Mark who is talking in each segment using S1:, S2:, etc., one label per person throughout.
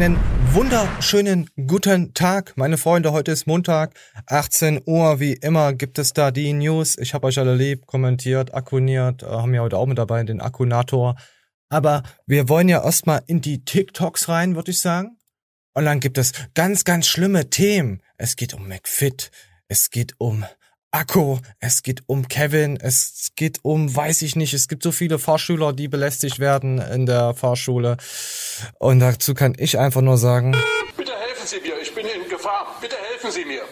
S1: Einen wunderschönen guten Tag, meine Freunde. Heute ist Montag, 18 Uhr. Wie immer gibt es da die News. Ich habe euch alle lieb, kommentiert, akkuniert, äh, haben ja heute auch mit dabei den Akkunator. Aber wir wollen ja erstmal in die TikToks rein, würde ich sagen. Und dann gibt es ganz, ganz schlimme Themen. Es geht um McFit, es geht um Akku, es geht um Kevin, es geht um, weiß ich nicht, es gibt so viele Fahrschüler, die belästigt werden in der Fahrschule. Und dazu kann ich einfach nur sagen.
S2: Bitte helfen Sie mir, ich bin in Gefahr. Bitte helfen Sie mir.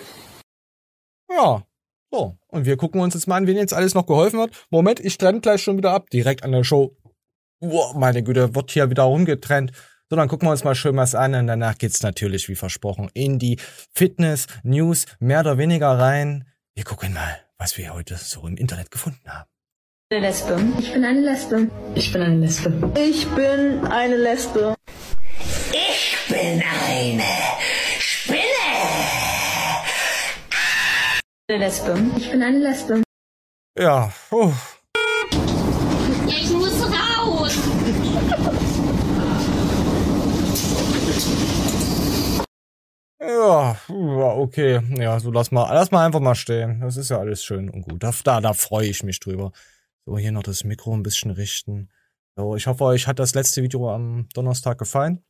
S1: Ja, so. Und wir gucken uns jetzt mal an, wen jetzt alles noch geholfen hat. Moment, ich trenne gleich schon wieder ab, direkt an der Show. Wow, meine Güte, wird hier wieder rumgetrennt. So, dann gucken wir uns mal schön was an und danach geht's natürlich, wie versprochen, in die Fitness-News mehr oder weniger rein. Wir gucken mal, was wir heute so im Internet gefunden haben.
S3: Eine Lesbe. Ich bin eine Lesbe.
S4: Ich bin eine Lesbe.
S5: Ich bin eine Lesbe.
S6: Ich bin eine Spinne.
S3: Eine Lesbe. Ich bin eine Lesbe.
S1: Ja, puh.
S7: Ich muss raus.
S1: Ja, okay. Ja, so lass mal, lass mal einfach mal stehen. Das ist ja alles schön und gut. Da, da, da freue ich mich drüber. So, hier noch das Mikro ein bisschen richten. So, ich hoffe, euch hat das letzte Video am Donnerstag gefallen.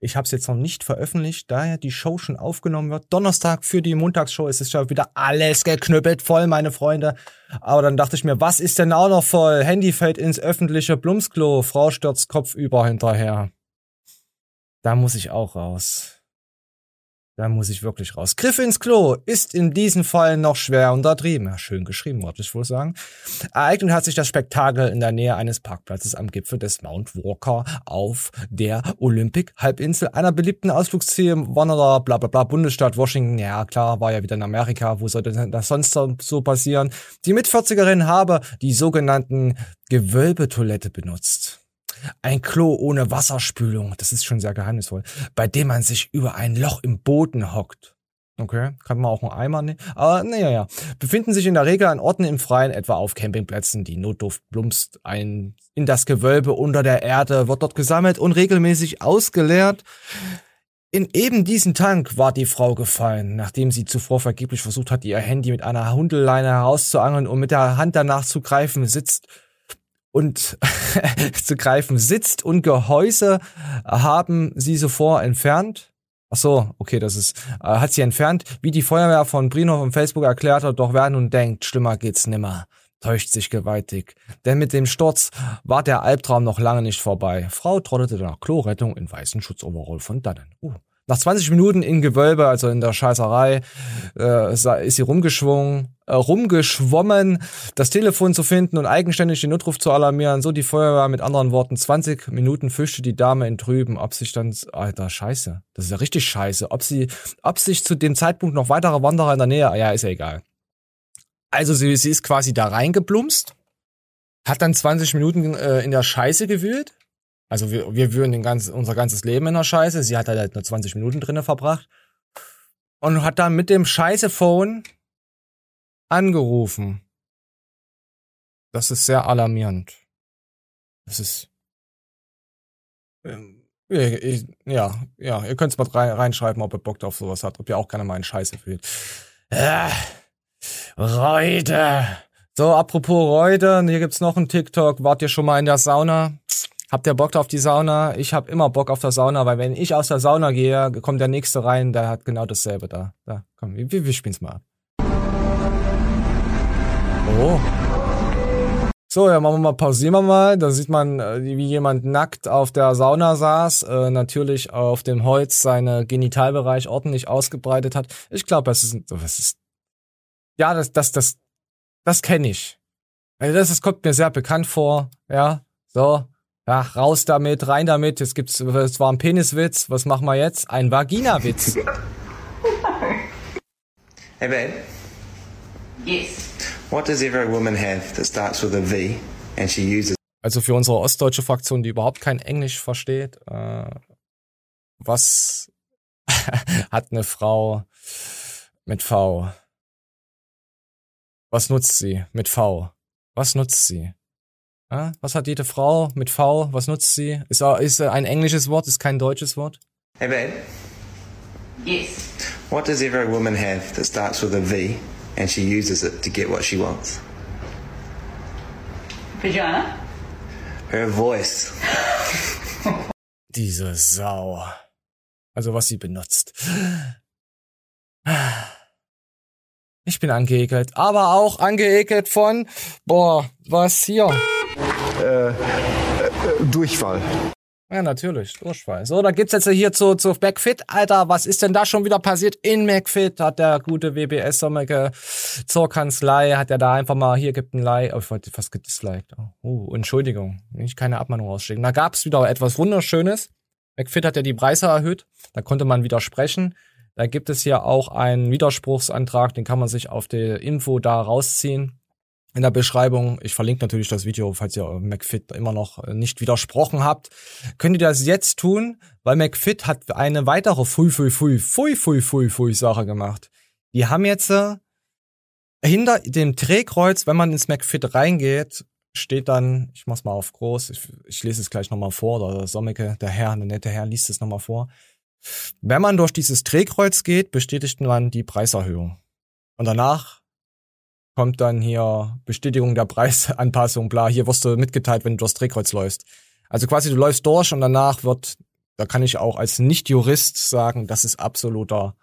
S1: Ich habe es jetzt noch nicht veröffentlicht, da ja die Show schon aufgenommen wird. Donnerstag für die Montagsshow ist es ja wieder alles geknüppelt voll, meine Freunde. Aber dann dachte ich mir, was ist denn auch noch voll? Handy fällt ins öffentliche Blumsklo, Frau stürzt kopfüber hinterher. Da muss ich auch raus. Da muss ich wirklich raus. Griff ins Klo ist in diesem Fall noch schwer untertrieben. Ja, schön geschrieben, wollte ich wohl sagen. Ereignet hat sich das Spektakel in der Nähe eines Parkplatzes am Gipfel des Mount Walker auf der Olympic-Halbinsel, einer beliebten Ausflugsziel Wanderer, bla bla bla, Bundesstaat Washington. Ja, klar, war ja wieder in Amerika. Wo sollte das sonst so passieren? Die Mitvierzigerin habe die sogenannten Gewölbetoilette benutzt. Ein Klo ohne Wasserspülung, das ist schon sehr geheimnisvoll, bei dem man sich über ein Loch im Boden hockt. Okay, kann man auch einen Eimer nehmen. Aber naja, ja. Befinden sich in der Regel an Orten im Freien, etwa auf Campingplätzen. Die Notduft plumpst ein in das Gewölbe unter der Erde, wird dort gesammelt und regelmäßig ausgeleert. In eben diesen Tank war die Frau gefallen, nachdem sie zuvor vergeblich versucht hat, ihr Handy mit einer Hundeleine herauszuangeln und mit der Hand danach zu greifen, sitzt und zu greifen sitzt und Gehäuse haben sie sofort entfernt. Ach so, okay, das ist, äh, hat sie entfernt, wie die Feuerwehr von Brino von Facebook erklärt hat, doch wer nun denkt, schlimmer geht's nimmer, täuscht sich gewaltig. Denn mit dem Sturz war der Albtraum noch lange nicht vorbei. Frau trottete nach Klorettung in weißen Schutzoverall von dannen. Uh. Nach 20 Minuten in Gewölbe, also in der Scheißerei, äh, ist sie rumgeschwungen, äh, rumgeschwommen, das Telefon zu finden und eigenständig den Notruf zu alarmieren. So die Feuerwehr mit anderen Worten. 20 Minuten fischte die Dame in Trüben, ob sich dann, alter Scheiße, das ist ja richtig Scheiße, ob sie, ob sich zu dem Zeitpunkt noch weitere Wanderer in der Nähe, ja, ist ja egal. Also sie, sie ist quasi da reingeplumst, hat dann 20 Minuten äh, in der Scheiße gewühlt, also wir, wir würden den ganz, unser ganzes Leben in der Scheiße. Sie hat halt nur 20 Minuten drinnen verbracht. Und hat dann mit dem Scheiße-Phone angerufen. Das ist sehr alarmierend. Das ist. Ähm, ja, ja, ihr könnt es mal rein, reinschreiben, ob ihr Bock auf sowas habt, ob ihr auch gerne mal einen Scheiße fühlt. Äh, Reude. So, apropos Reude, hier gibt's noch einen TikTok. Wart ihr schon mal in der Sauna? Habt ihr Bock auf die Sauna? Ich hab immer Bock auf der Sauna, weil wenn ich aus der Sauna gehe, kommt der nächste rein, der hat genau dasselbe da. Da, komm, wir, wir spielen's mal ab. Oh. So, ja, machen wir mal, pausieren wir mal. Da sieht man, äh, wie jemand nackt auf der Sauna saß, äh, natürlich auf dem Holz seine Genitalbereich ordentlich ausgebreitet hat. Ich glaube, das ist, das ist, ja, das, das, das, das kenne ich. Also das, das kommt mir sehr bekannt vor, ja. So, ja, raus damit, rein damit. Jetzt gibt's, es war ein Peniswitz. Was machen wir jetzt? Ein Vaginawitz.
S8: Hey babe,
S6: Yes.
S8: what does every woman have that starts with a V and she uses
S1: Also für unsere ostdeutsche Fraktion, die überhaupt kein Englisch versteht, äh, was hat eine Frau mit V? Was nutzt sie mit V? Was nutzt sie? Ja, was hat jede Frau mit V? Was nutzt sie? Ist, ist ein englisches Wort, ist kein deutsches Wort.
S8: Hey, babe.
S6: Yes.
S8: What does every woman have that starts with a V and she uses it to get what she wants?
S6: Vagina?
S8: Her voice.
S1: Diese Sau. Also was sie benutzt. Ich bin angeekelt, aber auch angeekelt von, boah, was hier?
S4: Durchfall.
S1: Ja, natürlich, Durchfall. So, da gibt's jetzt hier zu, zu McFit. Alter, was ist denn da schon wieder passiert? In McFit hat der gute WBS Sommerke zur Kanzlei, hat er da einfach mal, hier gibt ein Like, oh, ich wollte fast gedisliked. Oh, Entschuldigung, ich keine Abmahnung rausschicken. Da gab's wieder etwas Wunderschönes. McFit hat ja die Preise erhöht, da konnte man widersprechen. Da gibt es hier auch einen Widerspruchsantrag, den kann man sich auf der Info da rausziehen in der Beschreibung. Ich verlinke natürlich das Video, falls ihr McFit immer noch nicht widersprochen habt. Könnt ihr das jetzt tun, weil McFit hat eine weitere Fui, Fui, Fui, Fui, Fui, Fui, Fui Sache gemacht. Die haben jetzt äh, hinter dem Drehkreuz, wenn man ins McFit reingeht, steht dann, ich mach's mal auf groß, ich, ich lese es gleich nochmal vor, oder Sommeke, der Herr, der nette Herr, liest es nochmal vor. Wenn man durch dieses Drehkreuz geht, bestätigt man die Preiserhöhung. Und danach kommt dann hier Bestätigung der Preisanpassung, bla, hier wirst du mitgeteilt, wenn du durchs Drehkreuz läufst. Also quasi du läufst durch und danach wird, da kann ich auch als Nicht-Jurist sagen, das ist absoluter,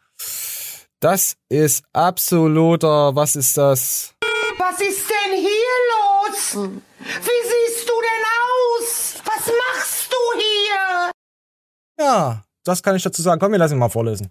S1: das ist absoluter, was ist das?
S9: Was ist denn hier los? Wie siehst du denn aus? Was machst du hier?
S1: Ja, das kann ich dazu sagen. Komm, wir lassen ihn mal vorlesen.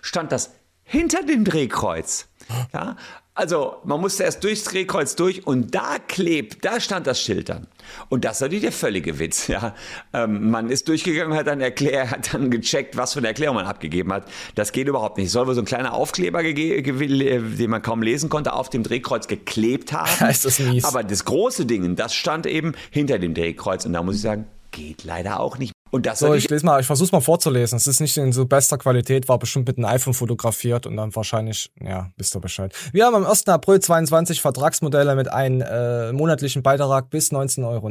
S10: stand das hinter dem Drehkreuz. Ja, also man musste erst durchs Drehkreuz durch und da klebt, da stand das Schild dann. Und das ist natürlich der völlige Witz. Ja, ähm, man ist durchgegangen, hat dann erklärt, hat dann gecheckt, was für eine Erklärung man abgegeben hat. Das geht überhaupt nicht. Es soll wohl so ein kleiner Aufkleber, den man kaum lesen konnte, auf dem Drehkreuz geklebt haben.
S1: Ist das mies.
S10: Aber das große Ding, das stand eben hinter dem Drehkreuz und da muss ich sagen, geht leider auch nicht. Und das
S1: So, ich lese mal, ich versuch's mal vorzulesen. Es ist nicht in so bester Qualität, war bestimmt mit einem iPhone fotografiert und dann wahrscheinlich, ja, wisst ihr Bescheid. Wir haben am 1. April 22 Vertragsmodelle mit einem äh, monatlichen Beitrag bis 19,90 Euro.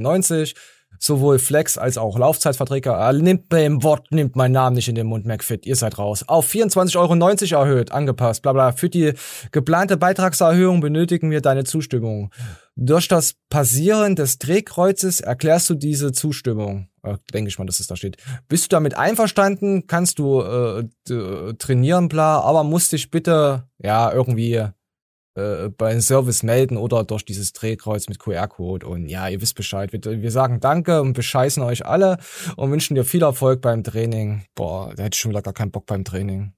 S1: Sowohl Flex als auch Laufzeitverträge. Äh, nimmt beim Wort, nimmt meinen Namen nicht in den Mund, McFit. Ihr seid raus. Auf 24,90 Euro erhöht, angepasst, bla bla. Für die geplante Beitragserhöhung benötigen wir deine Zustimmung. Durch das Passieren des Drehkreuzes erklärst du diese Zustimmung. Äh, denke ich mal, dass es da steht. Bist du damit einverstanden? Kannst du äh, trainieren, bla, aber musst dich bitte ja irgendwie äh, beim Service melden oder durch dieses Drehkreuz mit QR-Code. Und ja, ihr wisst Bescheid. Wir, wir sagen Danke und bescheißen euch alle und wünschen dir viel Erfolg beim Training. Boah, da hätte ich schon wieder gar keinen Bock beim Training.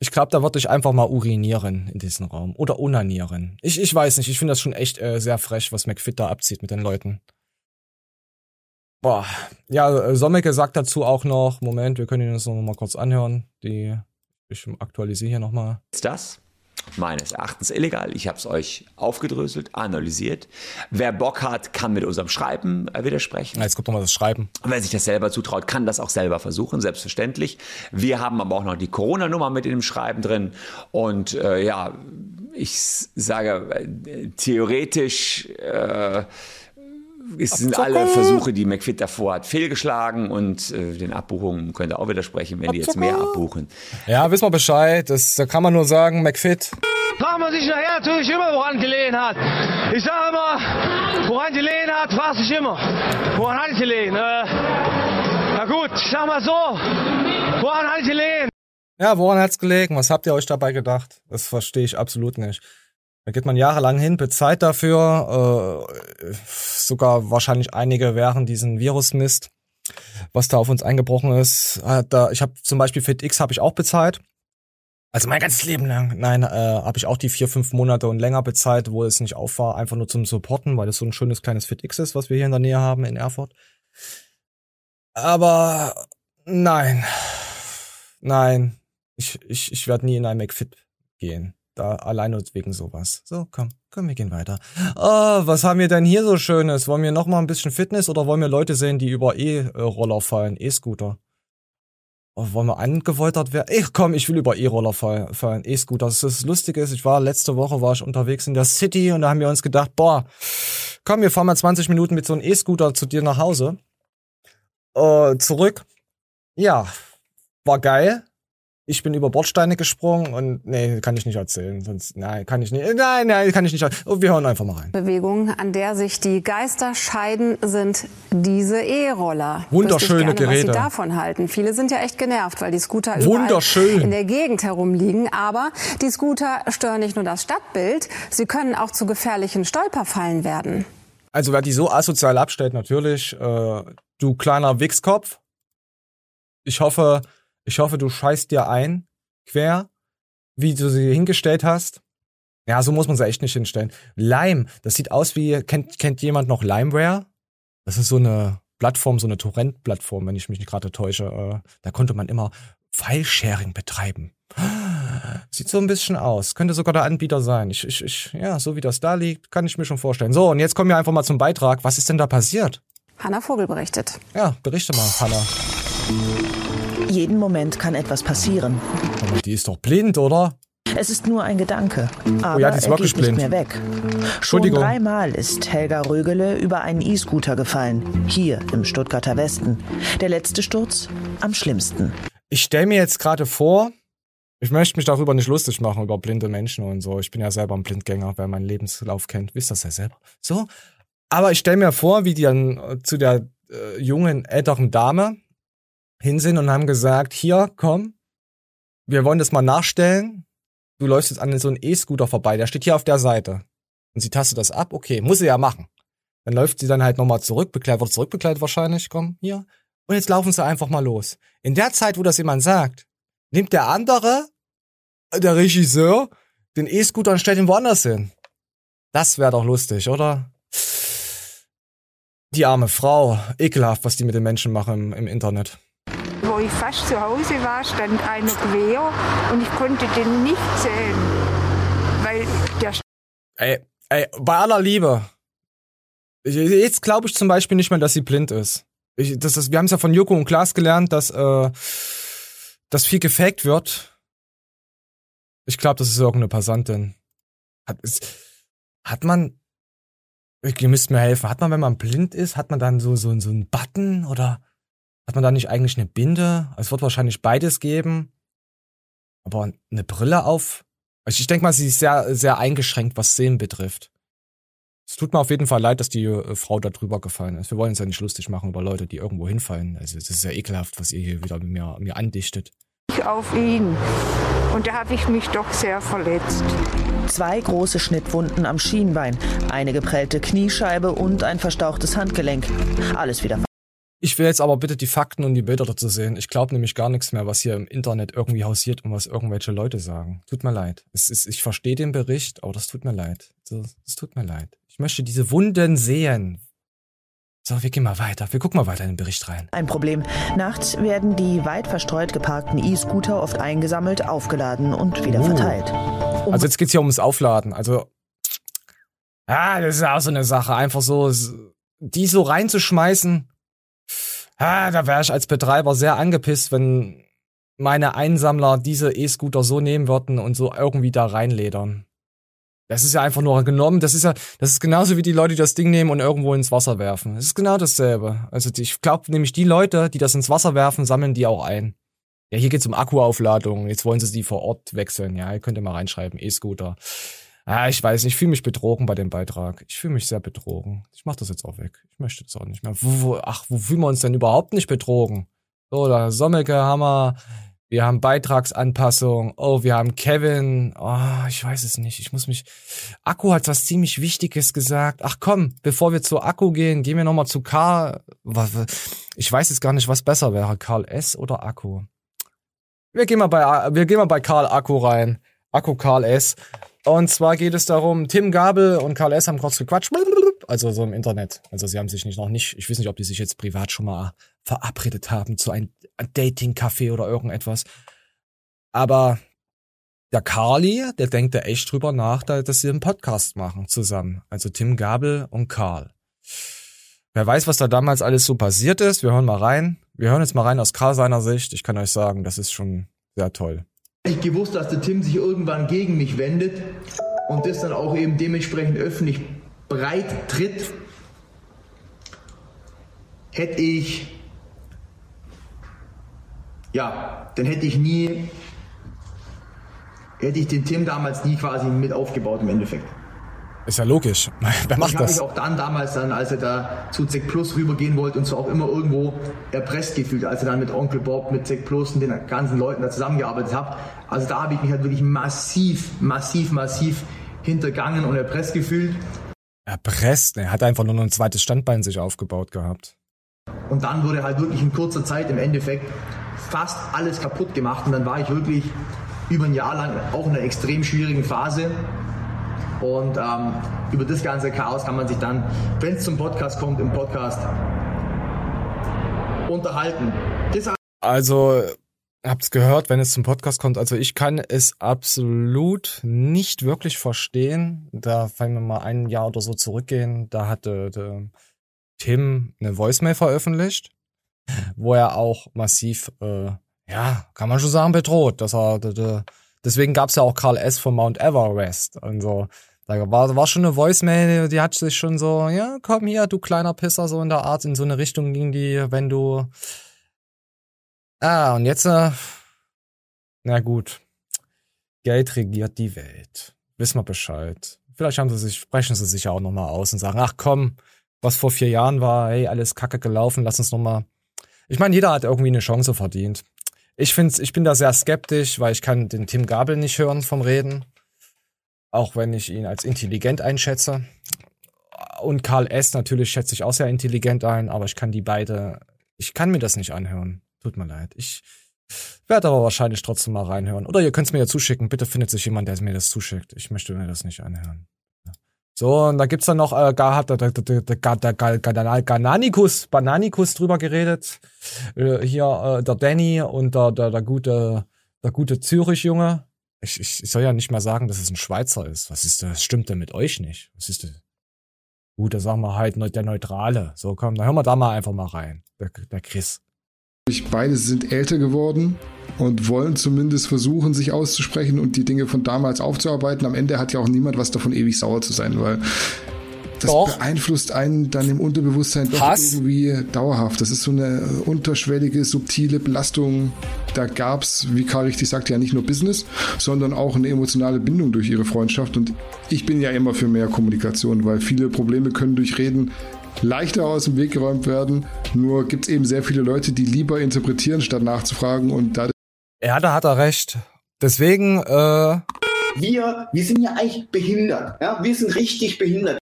S1: Ich glaube, da würde ich einfach mal urinieren in diesem Raum. Oder unanieren. Ich, ich weiß nicht, ich finde das schon echt äh, sehr frech, was McFit da abzieht mit den Leuten. Boah. Ja, äh, Sommeke sagt dazu auch noch, Moment, wir können ihn das noch mal kurz anhören. Die, ich aktualisiere hier nochmal.
S10: ist das meines Erachtens illegal. Ich habe es euch aufgedröselt, analysiert. Wer Bock hat, kann mit unserem Schreiben äh, widersprechen.
S1: Jetzt kommt nochmal das Schreiben.
S10: Und Wer sich das selber zutraut, kann das auch selber versuchen, selbstverständlich. Wir haben aber auch noch die Corona-Nummer mit in dem Schreiben drin. Und äh, ja, ich sage, äh, theoretisch äh, es sind alle Versuche, die McFit davor hat, fehlgeschlagen. Und äh, den Abbuchungen könnt ihr auch widersprechen, wenn die jetzt mehr abbuchen.
S1: Ja, wissen wir Bescheid. Das, da kann man nur sagen, McFit.
S9: Fragt man sich nachher natürlich immer, woran gelegen hat. Ich sage immer, woran gelegen hat, fragt sich immer. Woran hat es gelegen? Äh, na gut, ich sag mal so, woran hat es gelegen?
S1: Ja, woran hat's gelegen? Was habt ihr euch dabei gedacht? Das verstehe ich absolut nicht. Da geht man jahrelang hin, bezahlt dafür, äh, sogar wahrscheinlich einige während diesen Virusmist, was da auf uns eingebrochen ist. Hat da, ich habe zum Beispiel FitX habe ich auch bezahlt. Also mein ganzes Leben lang. Nein, äh, habe ich auch die vier, fünf Monate und länger bezahlt, wo es nicht auf war, einfach nur zum Supporten, weil das so ein schönes kleines FitX ist, was wir hier in der Nähe haben in Erfurt. Aber nein, nein, ich, ich, ich werde nie in ein McFit gehen. Da alleine wegen sowas. So, komm, komm, wir gehen weiter. Oh, was haben wir denn hier so Schönes? Wollen wir noch mal ein bisschen Fitness oder wollen wir Leute sehen, die über E-Roller fallen, E-Scooter? Oh, wollen wir angewoltert werden? Ich komm, ich will über E-Roller fallen, fallen E-Scooter. Das, das Lustige ist, ich war letzte Woche war ich unterwegs in der City und da haben wir uns gedacht, boah, komm, wir fahren mal 20 Minuten mit so einem E-Scooter zu dir nach Hause. Äh, zurück. Ja, war geil. Ich bin über Bordsteine gesprungen und nee, kann ich nicht erzählen. Sonst, nein, kann ich nicht. Nein, nein, kann ich nicht. Oh, wir hören einfach mal rein.
S4: Bewegung, an der sich die Geister scheiden, sind diese E-Roller.
S1: Wunderschöne
S4: gerne,
S1: Geräte.
S4: Was Sie davon halten. Viele sind ja echt genervt, weil die Scooter
S1: Wunderschön.
S4: in der Gegend herumliegen. Aber die Scooter stören nicht nur das Stadtbild, sie können auch zu gefährlichen Stolperfallen werden.
S1: Also wer die so asozial abstellt, natürlich, äh, du kleiner Wichskopf. Ich hoffe, ich hoffe, du scheißt dir ein, quer, wie du sie hingestellt hast. Ja, so muss man sie echt nicht hinstellen. Lime, das sieht aus wie, kennt, kennt jemand noch Limeware? Das ist so eine Plattform, so eine Torrent-Plattform, wenn ich mich nicht gerade täusche. Äh, da konnte man immer File-Sharing betreiben. Sieht so ein bisschen aus. Könnte sogar der Anbieter sein. Ich, ich, ich, ja, so wie das da liegt, kann ich mir schon vorstellen. So, und jetzt kommen wir einfach mal zum Beitrag. Was ist denn da passiert?
S4: Hanna Vogel berichtet.
S1: Ja, berichte mal, Hanna.
S5: Jeden Moment kann etwas passieren.
S1: Aber die ist doch blind, oder?
S5: Es ist nur ein Gedanke, aber
S1: Oh ja, die ist
S5: er geht nicht mehr weg. Schon
S1: Entschuldigung.
S5: dreimal ist Helga Rögele über einen E-Scooter gefallen, hier im Stuttgarter Westen. Der letzte Sturz am schlimmsten.
S1: Ich stelle mir jetzt gerade vor, ich möchte mich darüber nicht lustig machen, über blinde Menschen und so. Ich bin ja selber ein Blindgänger, wer meinen Lebenslauf kennt, wisst das ja selber. So. Aber ich stelle mir vor, wie die dann äh, zu der äh, jungen, älteren Dame hin sind und haben gesagt, hier, komm, wir wollen das mal nachstellen. Du läufst jetzt an so einem E-Scooter vorbei, der steht hier auf der Seite. Und sie tastet das ab, okay, muss sie ja machen. Dann läuft sie dann halt nochmal zurück, bekleidet, wird zurückbekleidet wahrscheinlich, komm, hier. Und jetzt laufen sie einfach mal los. In der Zeit, wo das jemand sagt, nimmt der andere, äh, der Regisseur, den E-Scooter und stellt ihn woanders hin. Das wäre doch lustig, oder? Die arme Frau, ekelhaft, was die mit den Menschen machen im, im Internet.
S11: Wo ich fast zu Hause war, stand einer quer und ich konnte den nicht sehen, weil der
S1: Ey, ey, bei aller Liebe. Jetzt glaube ich zum Beispiel nicht mehr, dass sie blind ist. Ich, das ist wir haben es ja von Joko und Klaas gelernt, dass, äh, dass viel gefaked wird. Ich glaube, das ist irgendeine Passantin. Hat, ist, hat man, ihr müsst mir helfen, hat man, wenn man blind ist, hat man dann so, so, so einen Button oder hat man da nicht eigentlich eine Binde? Es wird wahrscheinlich beides geben. Aber eine Brille auf? Also ich denke mal, sie ist sehr, sehr eingeschränkt, was Sehen betrifft. Es tut mir auf jeden Fall leid, dass die äh, Frau da drüber gefallen ist. Wir wollen uns ja nicht lustig machen über Leute, die irgendwo hinfallen. Also es ist ja ekelhaft, was ihr hier wieder mir, mir andichtet.
S11: auf ihn. Und da habe ich mich doch sehr verletzt.
S5: Zwei große Schnittwunden am Schienbein, eine geprellte Kniescheibe und ein verstauchtes Handgelenk. Alles wieder
S1: Ich will jetzt aber bitte die Fakten und die Bilder dazu sehen. Ich glaube nämlich gar nichts mehr, was hier im Internet irgendwie hausiert und was irgendwelche Leute sagen. Tut mir leid. Es ist, ich verstehe den Bericht, aber das tut mir leid. Es tut mir leid. Ich möchte diese Wunden sehen. So, wir gehen mal weiter. Wir gucken mal weiter in den Bericht rein.
S5: Ein Problem. Nachts werden die weit verstreut geparkten E-Scooter oft eingesammelt, aufgeladen und wieder
S1: Oh.
S5: verteilt.
S1: Also jetzt geht's hier ums Aufladen. Also, ah, das ist auch so eine Sache. Einfach so, die so reinzuschmeißen. Ah, da wäre ich als Betreiber sehr angepisst, wenn meine Einsammler diese E-Scooter so nehmen würden und so irgendwie da reinledern. Das ist ja einfach nur genommen. Das ist ja, das ist genauso wie die Leute, die das Ding nehmen und irgendwo ins Wasser werfen. Es ist genau dasselbe. Also ich glaube nämlich, die Leute, die das ins Wasser werfen, sammeln die auch ein. Ja, hier geht's um Akkuaufladung. Jetzt wollen sie die vor Ort wechseln. Ja, ihr könnt ihr mal reinschreiben, E-Scooter. Ah, ich weiß nicht, ich fühle mich betrogen bei dem Beitrag. Ich fühle mich sehr betrogen. Ich mach das jetzt auch weg. Ich möchte das auch nicht mehr. Wo, wo, ach, wo fühlen wir uns denn überhaupt nicht betrogen? So, da Sommelke haben wir. Haben Beitragsanpassung. Oh, wir haben Kevin. Oh, ich weiß es nicht. Ich muss mich. Akku hat was ziemlich Wichtiges gesagt. Ach komm, bevor wir zu Akku gehen, gehen wir nochmal zu Karl. Ich weiß jetzt gar nicht, was besser wäre. Karl S oder Akku? Wir gehen mal bei, wir gehen mal bei Karl Akku rein. Akku Karl S. Und zwar geht es darum, Tim Gabel und Karl S. haben kurz gequatscht. Also so im Internet. Also sie haben sich nicht noch nicht, ich weiß nicht, ob die sich jetzt privat schon mal verabredet haben zu einem Dating-Café oder irgendetwas. Aber der Carly, der denkt da echt drüber nach, da- dass sie einen Podcast machen zusammen. Also Tim Gabel und Karl. Wer weiß, was da damals alles so passiert ist. Wir hören mal rein. Wir hören jetzt mal rein aus Karl seiner Sicht. Ich kann euch sagen, das ist schon sehr toll.
S12: Ich gewusst, dass der Tim sich irgendwann gegen mich wendet und das dann auch eben dementsprechend öffentlich breit tritt, hätte ich ja, dann hätte ich nie, hätte ich den Tim damals nie quasi mit aufgebaut im Endeffekt.
S1: Ist ja logisch. Wer macht
S12: ich habe
S1: das?
S12: mich auch dann damals dann, als er da zu Zack Plus rübergehen wollte und so auch immer irgendwo erpresst gefühlt, als er dann mit Onkel Bob, mit Zack Plus und den ganzen Leuten da zusammengearbeitet hat. Also da habe ich mich halt wirklich massiv, massiv, massiv hintergangen und erpresst gefühlt.
S1: Erpresst? Ne, er hat einfach nur noch ein zweites Standbein sich aufgebaut gehabt.
S12: Und dann wurde halt wirklich in kurzer Zeit im Endeffekt fast alles kaputt gemacht und dann war ich wirklich über ein Jahr lang auch in einer extrem schwierigen Phase. Und ähm, über das ganze Chaos kann man sich dann, wenn es zum Podcast kommt, im Podcast unterhalten. Das
S1: Also, habt's gehört, wenn es zum Podcast kommt. Also ich kann es absolut nicht wirklich verstehen. Da fallen wir mal ein Jahr oder so zurückgehen. Da hatte der Tim eine Voicemail veröffentlicht, wo er auch massiv, äh, ja, kann man schon sagen, bedroht. Dass er, de, de, deswegen gab's ja auch Karl S. von Mount Everest. Und so. Da war, war schon eine Voicemail, die hat sich schon so, ja, komm hier, du kleiner Pisser, so in der Art, in so eine Richtung ging die, wenn du Ah, und jetzt, äh, na gut. Geld regiert die Welt. Wissen wir Bescheid. Vielleicht haben sie sich, sprechen sie sich ja auch nochmal aus und sagen, ach komm, was vor vier Jahren war, hey, alles kacke gelaufen, lass uns nochmal. Ich meine, jeder hat irgendwie eine Chance verdient. Ich find's, ich bin da sehr skeptisch, weil ich kann den Tim Gabel nicht hören vom Reden. Auch wenn ich ihn als intelligent einschätze. Und Karl S. natürlich schätze ich auch sehr intelligent ein, aber ich kann die beide, ich kann mir das nicht anhören. Tut mir leid. Ich werde aber wahrscheinlich trotzdem mal reinhören. Oder ihr könnt es mir ja zuschicken. Bitte findet sich jemand, der mir das zuschickt. Ich möchte mir das nicht anhören. So, und da gibt's dann noch, äh, gar hat der, Gananikus, Bananikus drüber geredet. Äh, hier äh, der Danny und der, der, der gute, der gute Zürich-Junge. Ich, ich, ich soll ja nicht mal sagen, dass es ein Schweizer ist. Was ist das? Stimmt denn mit euch nicht? Was ist das? Gut, da sagen wir halt der Neutrale. So, komm, dann hören wir da mal einfach mal rein. Der, der Chris.
S13: Beide sind älter geworden und wollen zumindest versuchen, sich auszusprechen und die Dinge von damals aufzuarbeiten. Am Ende hat ja auch niemand was davon, ewig sauer zu sein, weil das doch. beeinflusst einen dann im Unterbewusstsein doch Hass. irgendwie dauerhaft. Das ist so eine unterschwellige, subtile Belastung. Da gab's, wie Karl richtig sagt, ja nicht nur Business, sondern auch eine emotionale Bindung durch ihre Freundschaft. Und ich bin ja immer für mehr Kommunikation, weil viele Probleme können durch Reden leichter aus dem Weg geräumt werden. Nur gibt es eben sehr viele Leute, die lieber interpretieren, statt nachzufragen. Und da
S1: ja, da hat er recht. Deswegen, äh.
S14: Wir, wir sind ja eigentlich behindert. Ja? Wir sind richtig behindert.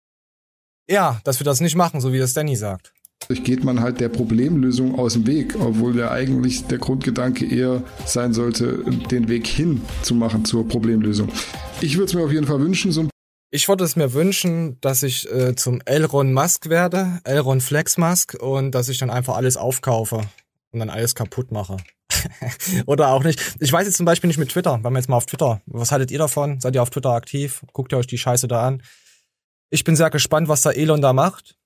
S1: Ja, dass wir das nicht machen, so wie das Danny sagt.
S13: Geht man halt der Problemlösung aus dem Weg, obwohl ja eigentlich der Grundgedanke eher sein sollte, den Weg hin zu machen zur Problemlösung. Ich würde es mir auf jeden Fall wünschen, so ein
S1: ich würde es mir wünschen, dass ich äh, zum Elron Musk werde, Elron Flex Musk, und dass ich dann einfach alles aufkaufe und dann alles kaputt mache. Oder auch nicht. Ich weiß jetzt zum Beispiel nicht mit Twitter. Wenn wir jetzt mal auf Twitter. Was haltet ihr davon? Seid ihr auf Twitter aktiv? Guckt ihr euch die Scheiße da an? Ich bin sehr gespannt, was der Elon da macht.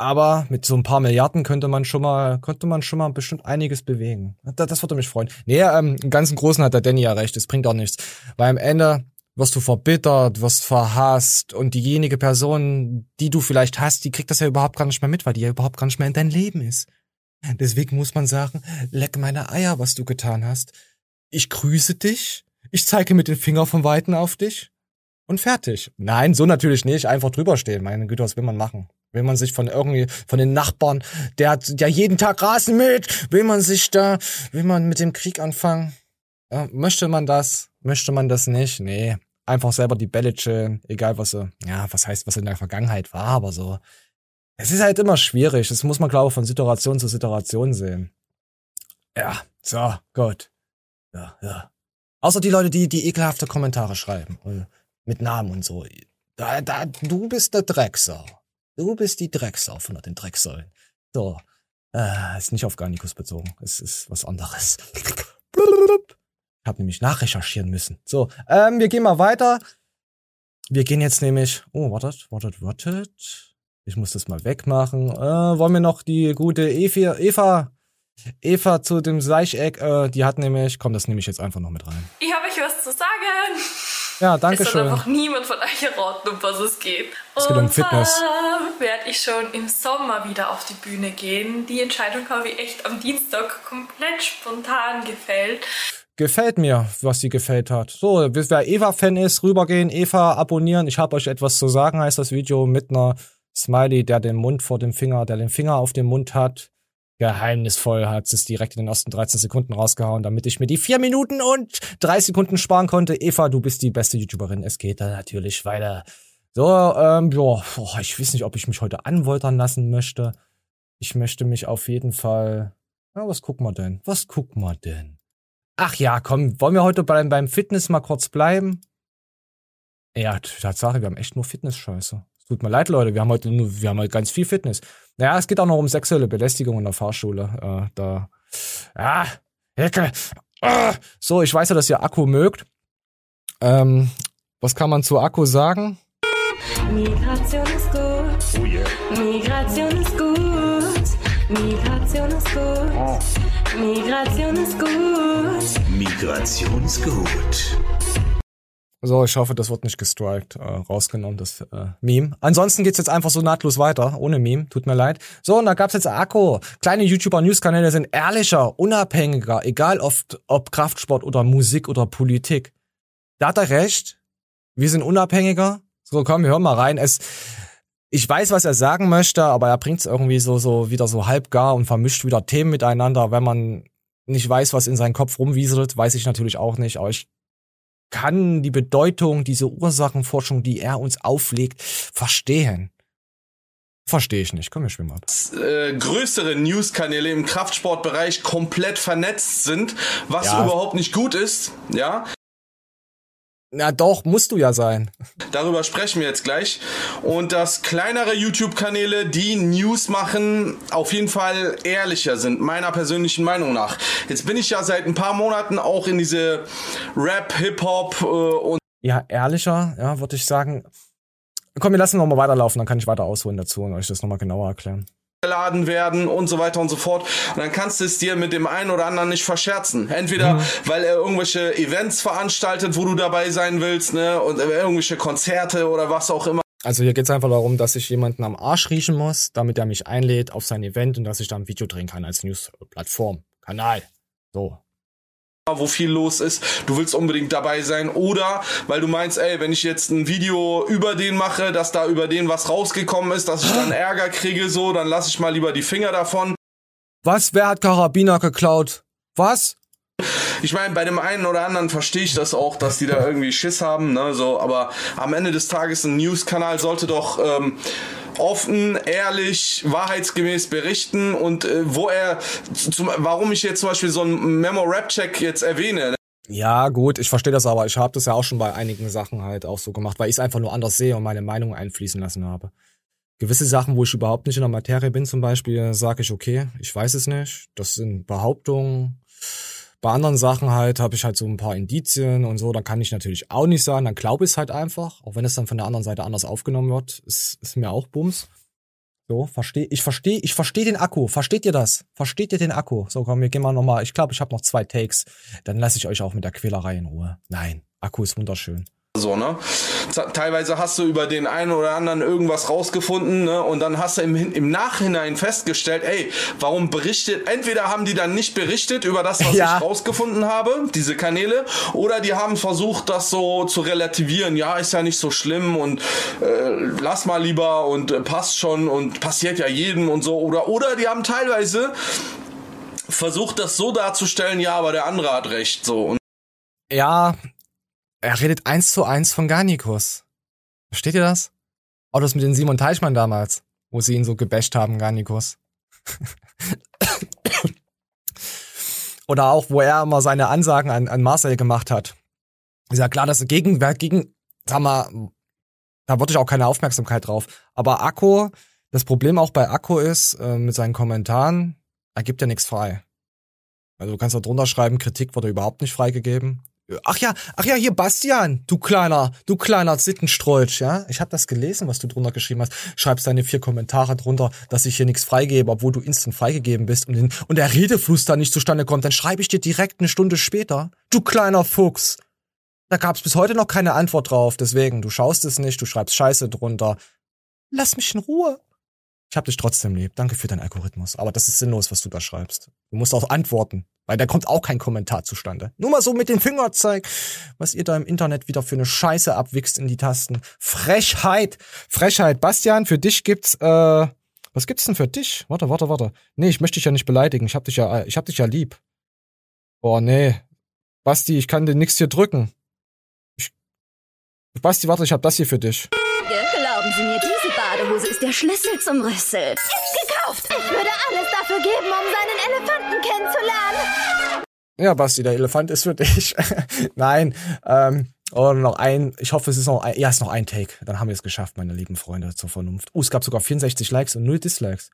S1: Aber mit so ein paar Milliarden könnte man schon mal, könnte man schon mal bestimmt einiges bewegen. Das, das würde mich freuen. Nee, ähm, im ganzen Großen hat der Danny ja recht. Es bringt auch nichts. Weil am Ende, wirst du verbittert, wirst verhasst und diejenige Person, die du vielleicht hast, die kriegt das ja überhaupt gar nicht mehr mit, weil die ja überhaupt gar nicht mehr in dein Leben ist. Deswegen muss man sagen, leck meine Eier, was du getan hast. Ich grüße dich, ich zeige mit dem Finger vom Weiten auf dich und fertig. Nein, so natürlich nicht, einfach drüber stehen. Meine Güte, was will man machen? Will man sich von irgendwie, von den Nachbarn, der hat ja jeden Tag Rasen mit, will man sich da, will man mit dem Krieg anfangen? Ja, möchte man das? Möchte man das nicht? Nee einfach selber die Bälle chillen, egal was so, ja, was heißt, was in der Vergangenheit war, aber so. Es ist halt immer schwierig. Das muss man, glaube ich, von Situation zu Situation sehen. Ja, so, gut. Ja, ja. Außer die Leute, die, die ekelhafte Kommentare schreiben. Äh, mit Namen und so. Da, da, du bist der Drecksau. Du bist die Drecksau von den Drecksäulen. So. Äh, ist nicht auf Garnikus bezogen. Es ist was anderes habe nämlich nachrecherchieren müssen. So, ähm, wir gehen mal weiter. Wir gehen jetzt nämlich. Oh, wartet, wartet, wartet. Ich muss das mal wegmachen. Äh, wollen wir noch die gute Eva, Eva, Eva zu dem Seicheck, äh, die hat nämlich, komm, das nehme ich jetzt einfach noch mit rein.
S15: Ich habe euch was zu sagen.
S1: Ja, danke
S15: es
S1: schön.
S15: Es einfach niemand von euch erraten, um was es geht.
S1: Es geht um Fitness.
S15: werde ich schon im Sommer wieder auf die Bühne gehen. Die Entscheidung habe ich echt am Dienstag komplett spontan gefällt.
S1: Gefällt mir, was sie gefällt hat. So, wer Eva-Fan ist, rübergehen, Eva abonnieren. Ich habe euch etwas zu sagen, heißt das Video mit einer Smiley, der den Mund vor dem Finger, der den Finger auf dem Mund hat. Geheimnisvoll hat es direkt in den ersten 13 Sekunden rausgehauen, damit ich mir die vier Minuten und drei Sekunden sparen konnte. Eva, du bist die beste YouTuberin. Es geht da natürlich weiter. So, ähm, ja, ich weiß nicht, ob ich mich heute anwoltern lassen möchte. Ich möchte mich auf jeden Fall. Ja, was gucken wir denn? Was gucken wir denn? Ach ja, komm, wollen wir heute beim, beim Fitness mal kurz bleiben? Ja, Tatsache, wir haben echt nur Fitness-Scheiße. Tut mir leid, Leute, wir haben heute nur, wir haben heute ganz viel Fitness. Ja, es geht auch noch um sexuelle Belästigung in der Fahrschule. Äh, da. Ja, Hecke. Ah. So, ich weiß ja, dass ihr Akku mögt. Ähm, was kann man zu Akku sagen?
S16: Migration ist gut. Oh yeah. Migration ist gut. Migration ist gut. Oh. Migration ist gut.
S17: Migration ist gut.
S1: So, ich hoffe, das wird nicht gestrikt, äh, rausgenommen, das äh, Meme. Ansonsten geht's jetzt einfach so nahtlos weiter, ohne Meme, tut mir leid. So, und da gab's jetzt Akku. Kleine YouTuber-Newskanäle sind ehrlicher, unabhängiger, egal ob, ob Kraftsport oder Musik oder Politik. Da hat er recht. Wir sind unabhängiger. So, komm, wir hören mal rein. Es, ich weiß, was er sagen möchte, aber er bringt's irgendwie so, so wieder so halb gar und vermischt wieder Themen miteinander. Wenn man nicht weiß, was in seinem Kopf rumwieselt, weiß ich natürlich auch nicht, aber ich kann die Bedeutung, diese Ursachenforschung, die er uns auflegt, verstehen. Verstehe ich nicht. Komm, wir schwimmen ab.
S18: Äh, größere Newskanäle im Kraftsportbereich komplett vernetzt sind, was ja. überhaupt nicht gut ist, ja.
S1: Na doch, musst du ja sein.
S18: Darüber sprechen wir jetzt gleich. Und dass kleinere YouTube-Kanäle, die News machen, auf jeden Fall ehrlicher sind, meiner persönlichen Meinung nach. Jetzt bin ich ja seit ein paar Monaten auch in diese Rap, Hip-Hop äh, und.
S1: Ja, ehrlicher, ja, würde ich sagen. Komm, wir lassen nochmal weiterlaufen, dann kann ich weiter ausholen dazu und euch das nochmal genauer erklären
S18: geladen werden und so weiter und so fort. Und dann kannst du es dir mit dem einen oder anderen nicht verscherzen. Entweder mhm. weil er irgendwelche Events veranstaltet, wo du dabei sein willst, ne, und irgendwelche Konzerte oder was auch immer.
S1: Also hier geht es einfach darum, dass ich jemanden am Arsch riechen muss, damit er mich einlädt auf sein Event und dass ich da ein Video drehen kann als News-Plattform, Kanal. So
S18: wo viel los ist, du willst unbedingt dabei sein oder weil du meinst, ey, wenn ich jetzt ein Video über den mache, dass da über den was rausgekommen ist, dass ich dann Ärger kriege, so, dann lass ich mal lieber die Finger davon.
S1: Was? Wer hat Karabiner geklaut? Was?
S18: Ich meine, bei dem einen oder anderen verstehe ich das auch, dass die da irgendwie Schiss haben, ne, so, aber am Ende des Tages ein News-Kanal sollte doch ähm, offen, ehrlich, wahrheitsgemäß berichten und äh, wo er, zum, warum ich jetzt zum Beispiel so einen Memo-Rap-Check jetzt erwähne.
S1: Ja, gut, ich verstehe das aber. Ich habe das ja auch schon bei einigen Sachen halt auch so gemacht, weil ich es einfach nur anders sehe und meine Meinung einfließen lassen habe. Gewisse Sachen, wo ich überhaupt nicht in der Materie bin, zum Beispiel, sage ich, okay, ich weiß es nicht. Das sind Behauptungen. Bei anderen Sachen halt habe ich halt so ein paar Indizien und so, dann kann ich natürlich auch nicht sagen, dann glaube ich es halt einfach, auch wenn es dann von der anderen Seite anders aufgenommen wird, ist, ist mir auch Bums. So, verstehe, ich verstehe, ich verstehe den Akku. Versteht ihr das? Versteht ihr den Akku? So, komm, wir gehen mal nochmal. Ich glaube, ich habe noch zwei Takes. Dann lasse ich euch auch mit der Quälerei in Ruhe. Nein, Akku ist wunderschön.
S18: So, ne? Teilweise hast du über den einen oder anderen irgendwas rausgefunden, ne? Und dann hast du im, im Nachhinein festgestellt, ey, warum berichtet, entweder haben die dann nicht berichtet über das, was ja. ich rausgefunden habe, diese Kanäle, oder die haben versucht, das so zu relativieren, ja, ist ja nicht so schlimm und äh, lass mal lieber und äh, passt schon und passiert ja jedem und so, oder, oder die haben teilweise versucht, das so darzustellen, ja, aber der andere hat recht, so. Und
S1: ja, er redet eins zu eins von Garnikus. Versteht ihr das? Auch das mit den Simon Teichmann damals, wo sie ihn so gebasht haben, Garnikus. Oder auch, wo er immer seine Ansagen an, an Marcel gemacht hat. Ist ja klar, dass gegen, gegen, sag mal, da wurde ich auch keine Aufmerksamkeit drauf. Aber Akku, das Problem auch bei Akku ist, äh, mit seinen Kommentaren, er gibt ja nichts frei. Also du kannst da drunter schreiben, Kritik wurde überhaupt nicht freigegeben. Ach ja, ach ja, hier Bastian, du kleiner, du kleiner Sittenstrolch, ja? Ich habe das gelesen, was du drunter geschrieben hast. Schreibst deine vier Kommentare drunter, dass ich hier nichts freigebe, obwohl du instant freigegeben bist und, den, und der Redefluss da nicht zustande kommt, dann schreibe ich dir direkt eine Stunde später. Du kleiner Fuchs. Da gab's bis heute noch keine Antwort drauf, deswegen, du schaust es nicht, du schreibst Scheiße drunter. Lass mich in Ruhe. Ich hab dich trotzdem lieb. Danke für deinen Algorithmus. Aber das ist sinnlos, was du da schreibst. Du musst auch antworten, weil da kommt auch kein Kommentar zustande. Nur mal so mit dem Fingerzeig, was ihr da im Internet wieder für eine Scheiße abwichst in die Tasten. Frechheit. Frechheit. Bastian, für dich gibt's, äh, was gibt's denn für dich? Warte, warte, warte. Nee, ich möchte dich ja nicht beleidigen. Ich hab dich ja, ich hab dich ja lieb. Boah, nee. Basti, ich kann dir nix hier drücken. Ich, Basti, warte, ich hab das hier für dich.
S19: Glauben Sie mir, Badehose ist der Schlüssel zum Rüssel. Gekauft! Ich würde alles dafür geben, um seinen Elefanten kennenzulernen.
S1: Ja, Basti, der Elefant ist für dich. Nein, ähm, oh, noch ein, ich hoffe, es ist noch ein, ja, es ist noch ein Take. Dann haben wir es geschafft, meine lieben Freunde, zur Vernunft. Oh, es gab sogar 64 Likes und 0 Dislikes.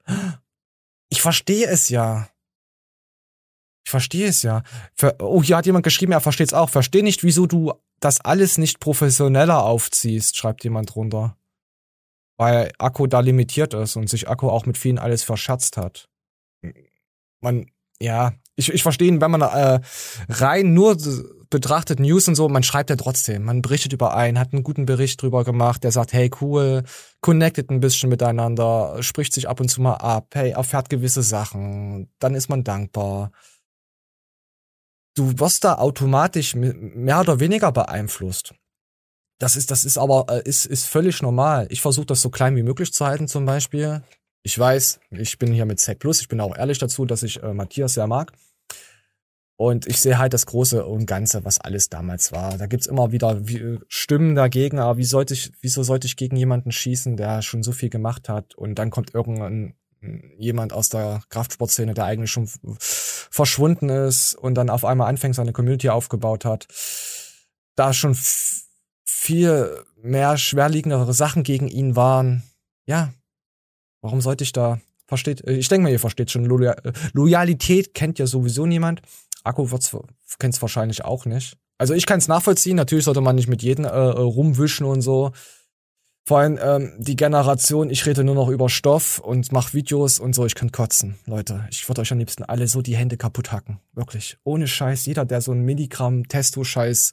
S1: Ich verstehe es ja. Ich verstehe es ja. Ver oh, hier hat jemand geschrieben, er versteht es auch. Verstehe nicht, wieso du das alles nicht professioneller aufziehst, schreibt jemand drunter weil Akku da limitiert ist und sich Akku auch mit vielen alles verscherzt hat. Man, ja, ich, ich verstehe ihn, wenn man äh, rein nur betrachtet News und so, man schreibt ja trotzdem, man berichtet über einen, hat einen guten Bericht drüber gemacht, der sagt, hey cool, connected ein bisschen miteinander, spricht sich ab und zu mal ab, hey, erfährt gewisse Sachen, dann ist man dankbar. Du wirst da automatisch mehr oder weniger beeinflusst. Das ist, das ist aber, äh, ist, ist völlig normal. Ich versuche das so klein wie möglich zu halten, zum Beispiel. Ich weiß, ich bin hier mit Zack Plus, ich bin auch ehrlich dazu, dass ich äh, Matthias sehr mag. Und ich sehe halt das Große und Ganze, was alles damals war. Da gibt's immer wieder wie, Stimmen dagegen, aber wie sollte ich, wieso sollte ich gegen jemanden schießen, der schon so viel gemacht hat? Und dann kommt irgendein jemand aus der Kraftsportszene, der eigentlich schon verschwunden ist und dann auf einmal anfängt, seine Community aufgebaut hat. Da schon viel mehr schwerliegendere Sachen gegen ihn waren. Ja, warum sollte ich da versteht? Äh, ich denke mal, ihr versteht schon. Loyalität kennt ja sowieso niemand. Akku wird's kennt's wahrscheinlich auch nicht. Also ich kann es nachvollziehen. Natürlich sollte man nicht mit jedem äh, äh, rumwischen und so. Vor allem ähm, die Generation, ich rede nur noch über Stoff und mach Videos und so, ich kann kotzen. Leute, ich würde euch am liebsten alle so die Hände kaputt hacken. Wirklich. Ohne Scheiß. Jeder, der so ein Milligramm Testo-Scheiß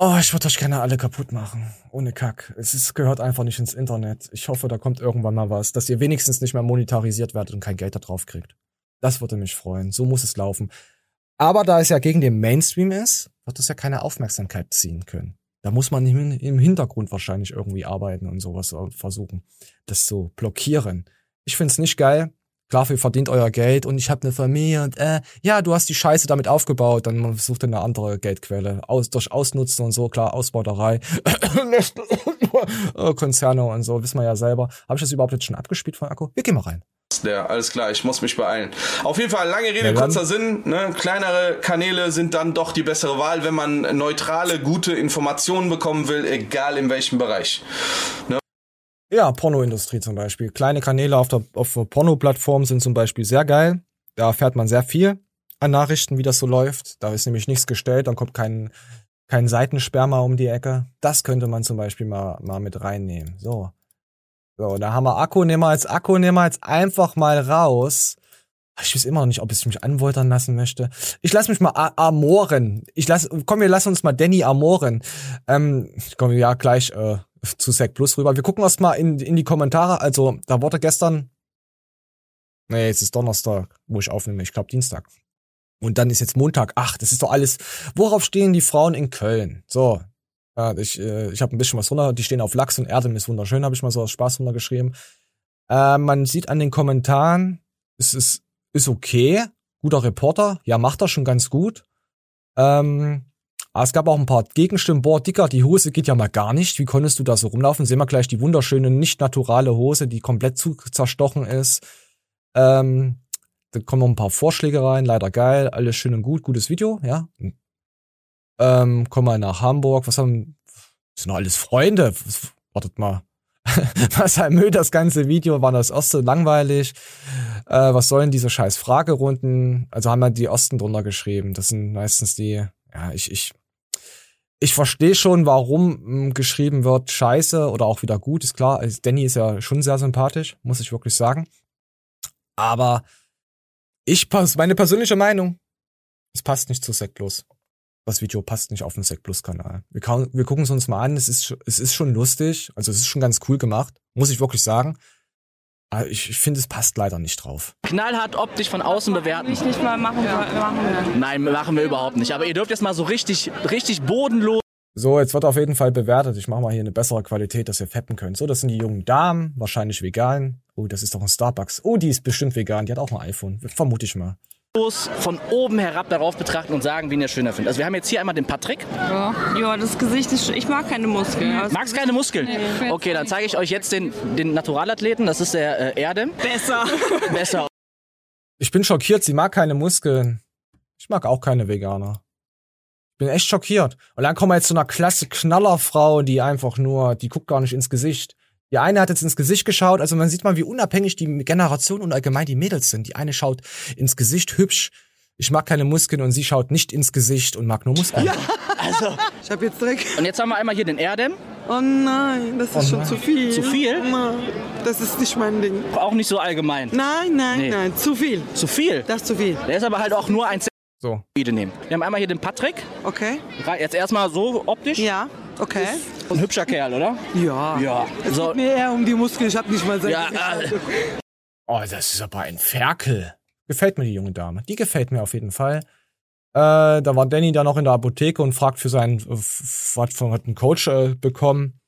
S1: Oh, ich würde euch gerne alle kaputt machen. Ohne Kack. Es ist, gehört einfach nicht ins Internet. Ich hoffe, da kommt irgendwann mal was, dass ihr wenigstens nicht mehr monetarisiert werdet und kein Geld da drauf kriegt. Das würde mich freuen. So muss es laufen. Aber da es ja gegen den Mainstream ist, wird es ja keine Aufmerksamkeit ziehen können. Da muss man im Hintergrund wahrscheinlich irgendwie arbeiten und sowas versuchen, das zu blockieren. Ich find's nicht geil. Ihr verdient euer Geld und ich habe eine Familie und äh, ja, du hast die Scheiße damit aufgebaut, dann sucht ihr eine andere Geldquelle. Aus, durch Ausnutzen und so, klar, Ausbeuterei, Konzerne und so, wissen wir ja selber. Habe ich das überhaupt jetzt schon abgespielt von Akku? Wir gehen mal rein.
S18: Ja, alles klar, ich muss mich beeilen. Auf jeden Fall, lange Rede, ja, kurzer Sinn. Ne? Kleinere Kanäle sind dann doch die bessere Wahl, wenn man neutrale, gute Informationen bekommen will, egal in welchem Bereich. Ne?
S1: Ja, Pornoindustrie zum Beispiel. Kleine Kanäle auf der, auf der Porno-Plattform sind zum Beispiel sehr geil. Da erfährt man sehr viel an Nachrichten, wie das so läuft. Da ist nämlich nichts gestellt, dann kommt kein, kein Seitensperma um die Ecke. Das könnte man zum Beispiel mal, mal mit reinnehmen. So. So, da haben wir Akku, nehmen wir als Akku, nehmen wir jetzt einfach mal raus. Ich weiß immer noch nicht, ob ich mich anwoltern lassen möchte. Ich lass mich mal amoren. Ich lass, komm, wir lassen uns mal Danny amoren. Ähm, ich komme ja gleich äh, zu Sec Plus rüber. Wir gucken erst mal in, in die Kommentare. Also, da wurde gestern, nee, es ist Donnerstag, wo ich aufnehme. Ich glaube Dienstag. Und dann ist jetzt Montag. Ach, das ist doch alles. Worauf stehen die Frauen in Köln? So, ja, ich, äh, ich habe ein bisschen was runter. Die stehen auf Lachs und Erde. Ist wunderschön, habe ich mal so aus Spaß runtergeschrieben. Äh, man sieht an den Kommentaren, es ist, ist okay. Guter Reporter. Ja, macht er schon ganz gut. Ähm, aber es gab auch ein paar Gegenstimmen. Boah, Dicker, die Hose geht ja mal gar nicht. Wie konntest du da so rumlaufen? Sehen wir gleich die wunderschöne, nicht naturale Hose, die komplett zu zerstochen ist. Ähm, da kommen noch ein paar Vorschläge rein. Leider geil. Alles schön und gut. Gutes Video, ja. Ähm, komm mal nach Hamburg. Was haben, das sind alles Freunde. Wartet mal. was halt Müll, das ganze Video war das erste langweilig. Äh, was sollen diese scheiß Fragerunden? Also haben wir die Osten drunter geschrieben. Das sind meistens die, ja, ich, ich, ich verstehe schon, warum mh, hm, geschrieben wird Scheiße oder auch wieder gut, ist klar. Also Danny ist ja schon sehr sympathisch, muss ich wirklich sagen. Aber ich pass, meine persönliche Meinung, es passt nicht zu Sekt. Das Video passt nicht auf den Sekt Plus Kanal. Wir, wir gucken es uns mal an. Es ist, es ist schon lustig. Also es ist schon ganz cool gemacht. Muss ich wirklich sagen. Ah, Ich, ich finde, es passt leider nicht drauf.
S20: Knallhart optisch von außen bewerten.
S21: Ich nicht mal machen, machen wir.
S20: Nein, machen wir überhaupt nicht. Aber ihr dürft jetzt mal so richtig, richtig bodenlos.
S1: So, jetzt wird auf jeden Fall bewertet. Ich mache mal hier eine bessere Qualität, dass ihr feppen könnt. So, das sind die jungen Damen, wahrscheinlich vegan. Oh, das ist doch ein Starbucks. Oh, die ist bestimmt vegan. Die hat auch ein iPhone. Vermute ich mal.
S20: Von oben herab darauf betrachten und sagen, wen ihr schöner findet. Also wir haben jetzt hier einmal den Patrick.
S21: Ja, ja das Gesicht ist. Ich mag keine Muskeln. Also
S20: Magst keine Muskeln?
S21: Nee.
S20: Okay, dann zeige ich euch jetzt den, den Naturalathleten. Das ist der äh, Erde.
S21: Besser.
S20: Besser.
S1: Ich bin schockiert, sie mag keine Muskeln. Ich mag auch keine Veganer. Ich bin echt schockiert. Und dann kommen wir jetzt zu einer klasse Knallerfrau, die einfach nur, die guckt gar nicht ins Gesicht. Die eine hat jetzt ins Gesicht geschaut, also man sieht mal, wie unabhängig die Generation und allgemein die Mädels sind. Die eine schaut ins Gesicht hübsch. Ich mag keine Muskeln und sie schaut nicht ins Gesicht und mag nur Muskeln.
S20: Also.
S21: Ich hab jetzt Dreck.
S20: Und jetzt haben wir einmal hier den Erdem.
S21: Oh nein, das ist
S20: Oh
S21: schon
S20: nein.
S21: zu viel.
S20: Zu viel?
S21: Nein, das ist nicht mein Ding.
S20: Auch nicht so allgemein.
S21: Nein, nein,
S20: Nee.
S21: nein, zu viel.
S20: Zu viel?
S21: Das ist zu viel.
S20: Der ist aber halt auch nur ein
S1: So.
S20: nehmen. Wir haben einmal hier den Patrick.
S21: Okay.
S20: Jetzt erstmal so optisch.
S21: Ja, okay.
S20: Ein hübscher Kerl, oder?
S21: Ja.
S20: Ja.
S21: Es
S20: So.
S21: geht mir eher um die Muskeln. Ich hab nicht mal
S20: Ja,
S21: Gesicht.
S1: Oh, das ist aber ein Ferkel. Gefällt mir die junge Dame. Die gefällt mir auf jeden Fall. Äh, da war Danny da noch in der Apotheke und fragt für seinen, äh, f- hat von hat einen Coach äh, bekommen.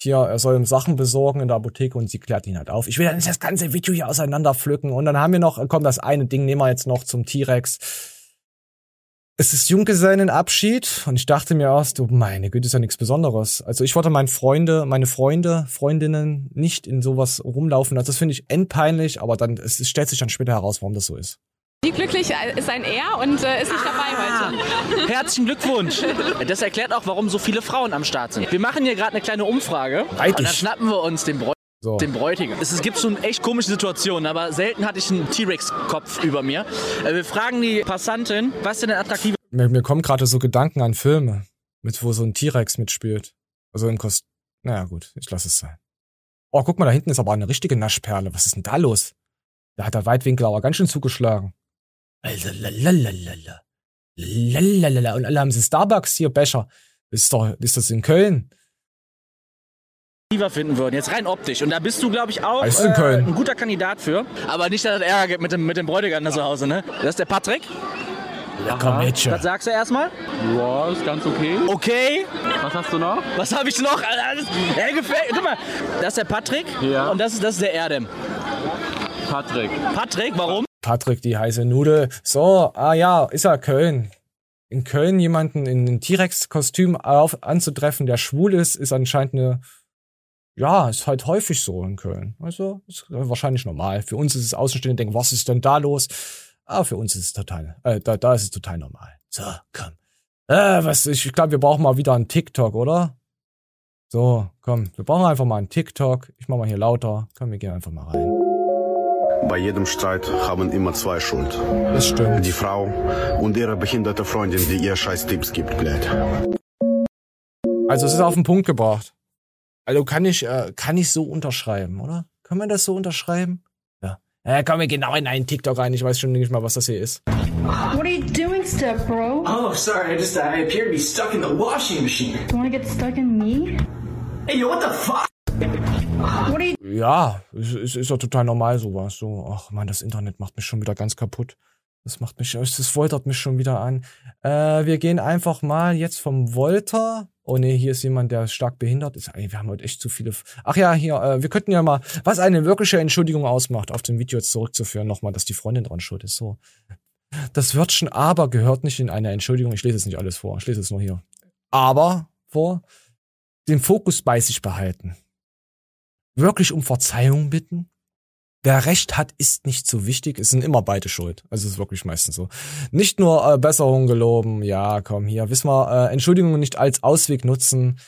S1: Hier, er soll ihm Sachen besorgen in der Apotheke und sie klärt ihn halt auf. Ich will dann das ganze Video hier auseinanderpflücken. Und dann haben wir noch, äh, komm, das eine Ding nehmen wir jetzt noch zum T-Rex. Es ist Junggesellenabschied und ich dachte mir erst, du meine Güte, ist ja nichts Besonderes. Also ich wollte meine Freunde, meine Freunde, Freundinnen nicht in sowas rumlaufen. Also das finde ich endpeinlich, aber dann es stellt sich dann später heraus, warum das so ist.
S22: Wie glücklich ist ein Er und äh, ist nicht dabei heute.
S20: Herzlichen Glückwunsch. Das erklärt auch, warum so viele Frauen am Start sind. Wir machen hier gerade eine kleine Umfrage.
S1: Reitig.
S20: Und dann schnappen wir uns den Bräu
S1: So.
S20: Den Bräutigam. Es, es gibt schon echt komische Situationen, aber selten hatte ich einen T-Rex-Kopf über mir. Äh, Wir fragen die Passantin, was denn ein attraktiver
S1: Mir, mir kommen gerade so Gedanken an Filme, mit wo so ein T-Rex mitspielt. Also im Kost. Naja, gut, ich lasse es sein. Oh, guck mal, da hinten ist aber eine richtige Naschperle. Was ist denn da los? Da hat der Weitwinkel aber ganz schön zugeschlagen. Also, lalalala. Lalalala. Und alle haben sie Starbucks hier, Becher. Ist doch, ist das in Köln?
S20: Finden würden. Jetzt rein optisch. Und da bist du, glaube ich, auch
S1: Köln.
S20: ein guter Kandidat für. Aber nicht, dass es Ärger gibt mit dem, mit dem Bräutigam da zu Hause, ne? Das ist der Patrick.
S1: Lecker Mädchen.
S20: Was sagst du erstmal?
S23: Ja, ist ganz okay.
S20: Okay.
S23: Was hast du noch?
S20: Was habe ich noch? Alles, er gefällt. Guck mal, das ist der Patrick.
S23: Ja.
S20: Und das ist, das ist der Erdem.
S23: Patrick.
S20: Patrick, warum?
S1: Patrick, die heiße Nudel. So, ah ja, ist ja Köln. In Köln jemanden in einem T-Rex-Kostüm anzutreffen, der schwul ist, ist anscheinend eine, ja, ist halt häufig so in Köln. Also, ist wahrscheinlich normal. Für uns ist es Außenstehende, denken, was ist denn da los? Aber für uns ist es total, äh, da, da ist es total normal. So, komm. Äh, was, ich glaube, wir brauchen mal wieder einen TikTok, oder? So, komm, wir brauchen einfach mal einen TikTok. Ich mach mal hier lauter. Komm, wir gehen einfach mal rein.
S24: Bei jedem Streit haben immer zwei Schuld.
S1: Das stimmt.
S24: Die Frau und ihre behinderte Freundin, die ihr scheiß Tipps gibt, blöd.
S1: Also es ist auf den Punkt gebracht. Also kann ich, äh, kann ich so unterschreiben, oder? Kann man das so unterschreiben? Ja. Ja, komm, wir gehen genau in einen TikTok rein. Ich weiß schon nicht mal, was das hier ist.
S3: What are you doing, step bro?
S17: Oh, sorry. I just I appear to be stuck in the washing machine.
S3: You wanna get stuck in me?
S17: Hey, yo, what the fuck?
S3: What are you
S1: Ja, es es ist ja total normal sowas. So, ach man, das Internet macht mich schon wieder ganz kaputt. Das macht mich, es foltert mich schon wieder an. Äh, wir gehen einfach mal jetzt vom Volta. Oh nee, hier ist jemand, der stark behindert ist. Ey, wir haben heute echt zu viele. Ach ja, hier, äh, wir könnten ja mal, was eine wirkliche Entschuldigung ausmacht, auf dem Video jetzt zurückzuführen, nochmal, dass die Freundin dran schuld ist. So. Das Wörtchen aber gehört nicht in eine Entschuldigung. Ich lese es nicht alles vor. Ich lese es nur hier. Aber vor, den Fokus bei sich behalten. Wirklich um Verzeihung bitten. Wer Recht hat, ist nicht so wichtig. Es sind immer beide schuld. Also es ist wirklich meistens so. Nicht nur äh, Besserung geloben. Ja, komm hier. Wissen wir, äh, Entschuldigungen nicht als Ausweg nutzen.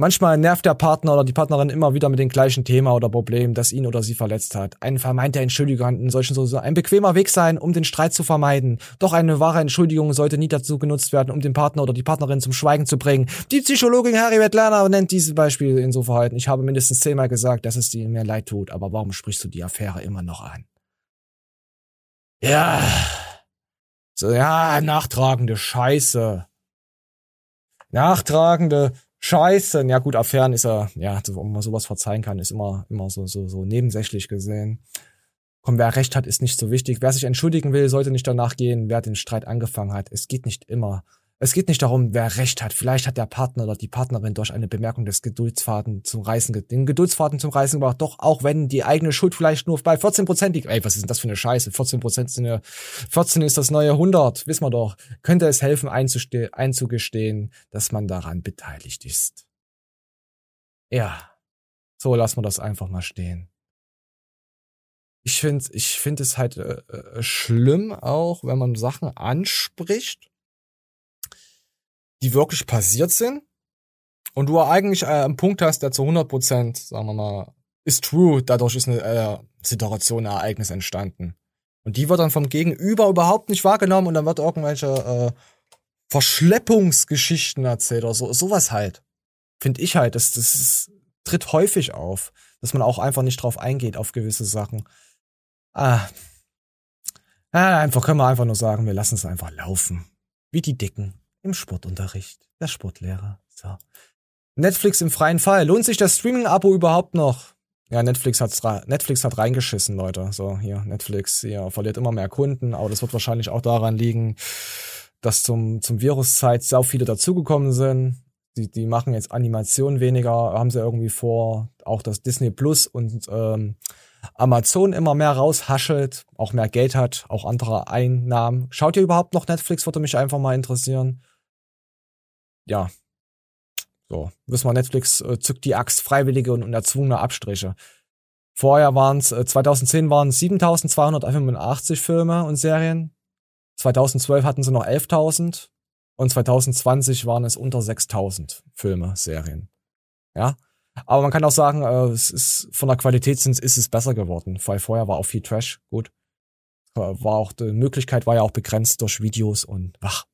S1: Manchmal nervt der Partner oder die Partnerin immer wieder mit dem gleichen Thema oder Problem, das ihn oder sie verletzt hat. Ein vermeinter Entschuldigung in solchen so ein bequemer Weg sein, um den Streit zu vermeiden. Doch eine wahre Entschuldigung sollte nie dazu genutzt werden, um den Partner oder die Partnerin zum Schweigen zu bringen. Die Psychologin Harriet Lerner nennt dieses Beispiel in so Verhalten. Ich habe mindestens zehnmal gesagt, dass es dir mir leid tut, aber warum sprichst du die Affäre immer noch an? Ja. So, ja, nachtragende Scheiße. Nachtragende Scheiße. Ja gut, Affären ist ja, ja, so, ob man sowas verzeihen kann, ist immer, immer so, so, so nebensächlich gesehen. Komm, wer recht hat, ist nicht so wichtig. Wer sich entschuldigen will, sollte nicht danach gehen, wer den Streit angefangen hat. Es geht nicht immer. Es geht nicht darum, wer recht hat. Vielleicht hat der Partner oder die Partnerin durch eine Bemerkung des Geduldsfaden zum Reißen, den Geduldsfaden zum Reißen gebracht. Doch auch wenn die eigene Schuld vielleicht nur bei 14 Prozent liegt. Ey, was ist denn das für eine Scheiße? 14 Prozent sind ja, 14 ist das neue 100. Wissen wir doch. Könnte es helfen, einzugestehen, dass man daran beteiligt ist. Ja. So lassen wir das einfach mal stehen. Ich finde ich find es halt äh, äh, schlimm auch, wenn man Sachen anspricht, die wirklich passiert sind und du eigentlich äh, einen Punkt hast, der zu 100 Prozent, sagen wir mal, ist true, dadurch ist eine äh, Situation, ein Ereignis entstanden. Und die wird dann vom Gegenüber überhaupt nicht wahrgenommen und dann wird irgendwelche äh, Verschleppungsgeschichten erzählt oder so, sowas halt. Finde ich halt, das, das ist, tritt häufig auf, dass man auch einfach nicht drauf eingeht auf gewisse Sachen. Ah. ah einfach können wir einfach nur sagen, wir lassen es einfach laufen. Wie die Dicken im Sportunterricht. Der Sportlehrer. So. Netflix im freien Fall. Lohnt sich das Streaming-Abo überhaupt noch? Ja, Netflix, hat's, Netflix hat reingeschissen, Leute. So, hier, Netflix, hier, verliert immer mehr Kunden, aber das wird wahrscheinlich auch daran liegen, dass zum, zum Viruszeit sehr viele dazugekommen sind. Die, die machen jetzt Animationen weniger, haben sie irgendwie vor, auch dass Disney Plus und ähm, Amazon immer mehr raushaschelt, auch mehr Geld hat, auch andere Einnahmen. Schaut ihr überhaupt noch Netflix? Würde mich einfach mal interessieren. Ja. So, wissen wir, Netflix äh, zückt die Axt freiwillige und, erzwungene Abstriche. Vorher waren es, äh, 2010 waren es 7285 Filme und Serien. 2012 hatten sie noch 11.000 und 2020 waren es unter 6.000 Filme, Serien. Ja, aber man kann auch sagen, äh, es ist von der Qualität sind, ist es besser geworden, weil vorher war auch viel Trash. Gut, Äh, war auch die Möglichkeit war ja auch begrenzt durch Videos und ach,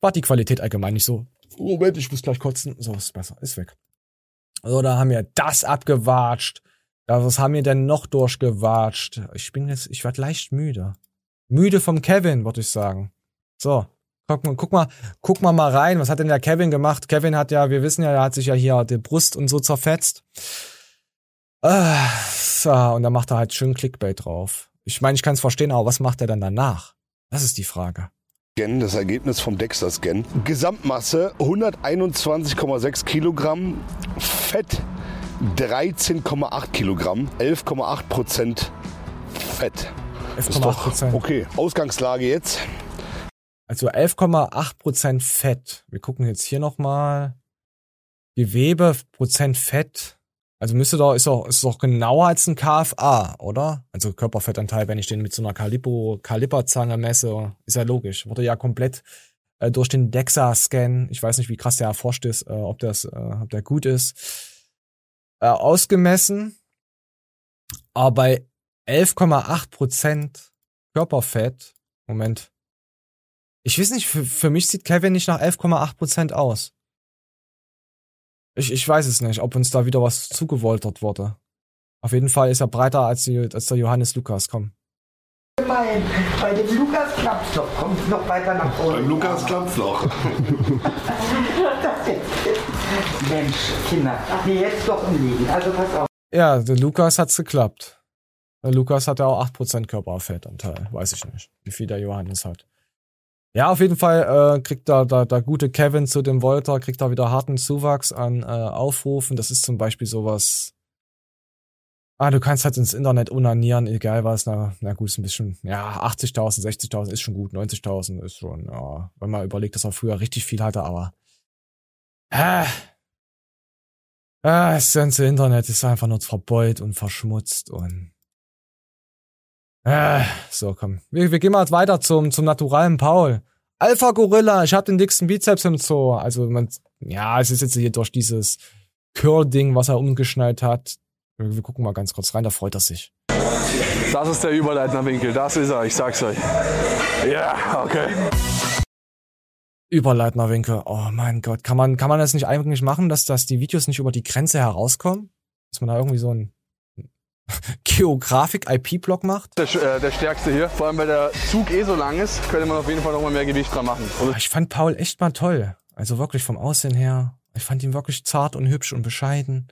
S1: war die Qualität allgemein nicht so. Moment, ich muss gleich kotzen. So ist besser, ist weg. So, da haben wir das abgewatscht. Was haben wir denn noch durchgewatscht? Ich bin jetzt, ich werd leicht müde. Müde vom Kevin, würde ich sagen. So, guck mal, guck mal, guck mal mal rein. Was hat denn der Kevin gemacht? Kevin hat ja, wir wissen ja, er hat sich ja hier die Brust und so zerfetzt. Ah, so, und dann macht er halt schön Clickbait drauf. Ich meine, ich kann es verstehen, aber was macht er dann danach? Das ist die Frage.
S25: Das Ergebnis vom Dexter-Scan. Gesamtmasse 121,6 Kilogramm, Fett 13,8 Kilogramm, 11,8 Prozent Fett.
S1: 11,8%.
S25: Okay, Ausgangslage jetzt.
S1: Also 11,8 Prozent Fett. Wir gucken jetzt hier nochmal. Gewebe, Prozent Fett. Also müsste doch, ist doch, ist doch genauer als ein KFA, oder? Also Körperfettanteil, wenn ich den mit so einer Calippo, Kaliperzange messe, ist ja logisch. Wurde ja komplett äh, durch den DEXA-Scan, ich weiß nicht, wie krass der erforscht ist, äh, ob das, äh, ob der gut ist, äh, ausgemessen. Aber bei 11,8 Prozent Körperfett, Moment, ich weiß nicht, für, für mich sieht Kevin nicht nach 11,8 Prozent aus. Ich, ich weiß es nicht, ob uns da wieder was zugewoltert wurde. Auf jeden Fall ist er breiter als, die, als der Johannes Lukas, komm.
S26: Bei, bei dem Lukas klappt's doch. Kommt noch weiter nach vorne.
S25: Beim Lukas klappt's noch.
S26: Mensch, Kinder. Nee, jetzt doch umliegen. Also pass auf.
S1: Ja, der Lukas hat's geklappt. Der Lukas hat ja auch 8% Körperfettanteil. Weiß ich nicht, wie viel der Johannes hat. Ja, auf jeden Fall äh, kriegt da der, der gute Kevin zu dem Volta, kriegt da wieder harten Zuwachs an äh, Aufrufen. Das ist zum Beispiel sowas. Ah, du kannst halt ins Internet unanieren, egal was. Na, na gut, ist ein bisschen, ja, 80.000, 60.000 ist schon gut, 90.000 ist schon, ja, wenn man überlegt, dass er früher richtig viel hatte, aber. Ah, ah, das ganze Internet ist einfach nur verbeult und verschmutzt und. Ah, so, komm. Wir, wir gehen mal weiter zum, zum naturalen Paul. Alpha Gorilla, ich hab den dicksten Bizeps im Zoo. Also man, ja, es ist jetzt hier durch dieses Curl-Ding, was er umgeschnallt hat. Wir, wir gucken mal ganz kurz rein, da freut er sich.
S27: Das ist der Überleitnerwinkel, das ist er, ich sag's euch. Ja, okay.
S1: Überleitnerwinkel, oh mein Gott. Kann man, kann man das nicht eigentlich machen, dass, dass die Videos nicht über die Grenze herauskommen? Dass man da irgendwie so ein Geografik-IP-Block macht?
S27: Der, äh, der stärkste hier, vor allem weil der Zug eh so lang ist, könnte man auf jeden Fall noch mal mehr Gewicht dran machen.
S1: Ich fand Paul echt mal toll. Also wirklich vom Aussehen her. Ich fand ihn wirklich zart und hübsch und bescheiden.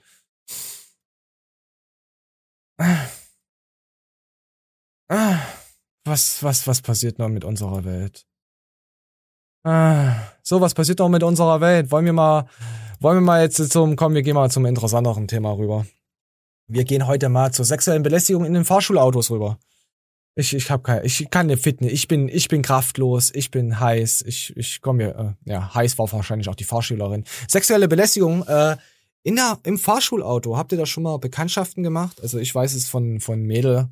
S1: Ah, was, was, was passiert noch mit unserer Welt? Ah, so, was passiert noch mit unserer Welt? Wollen wir mal, wollen wir mal jetzt zum, komm, wir gehen mal zum interessanteren Thema rüber. Wir gehen heute mal zur sexuellen Belästigung in den Fahrschulautos rüber. Ich, ich hab kein, ich kann nicht Fitness. Ich bin, ich bin kraftlos. Ich bin heiß. Ich, ich komme mir, äh, ja, heiß war wahrscheinlich auch die Fahrschülerin. Sexuelle Belästigung, äh, in der, im Fahrschulauto. Habt ihr da schon mal Bekanntschaften gemacht? Also ich weiß es von, von Mädel,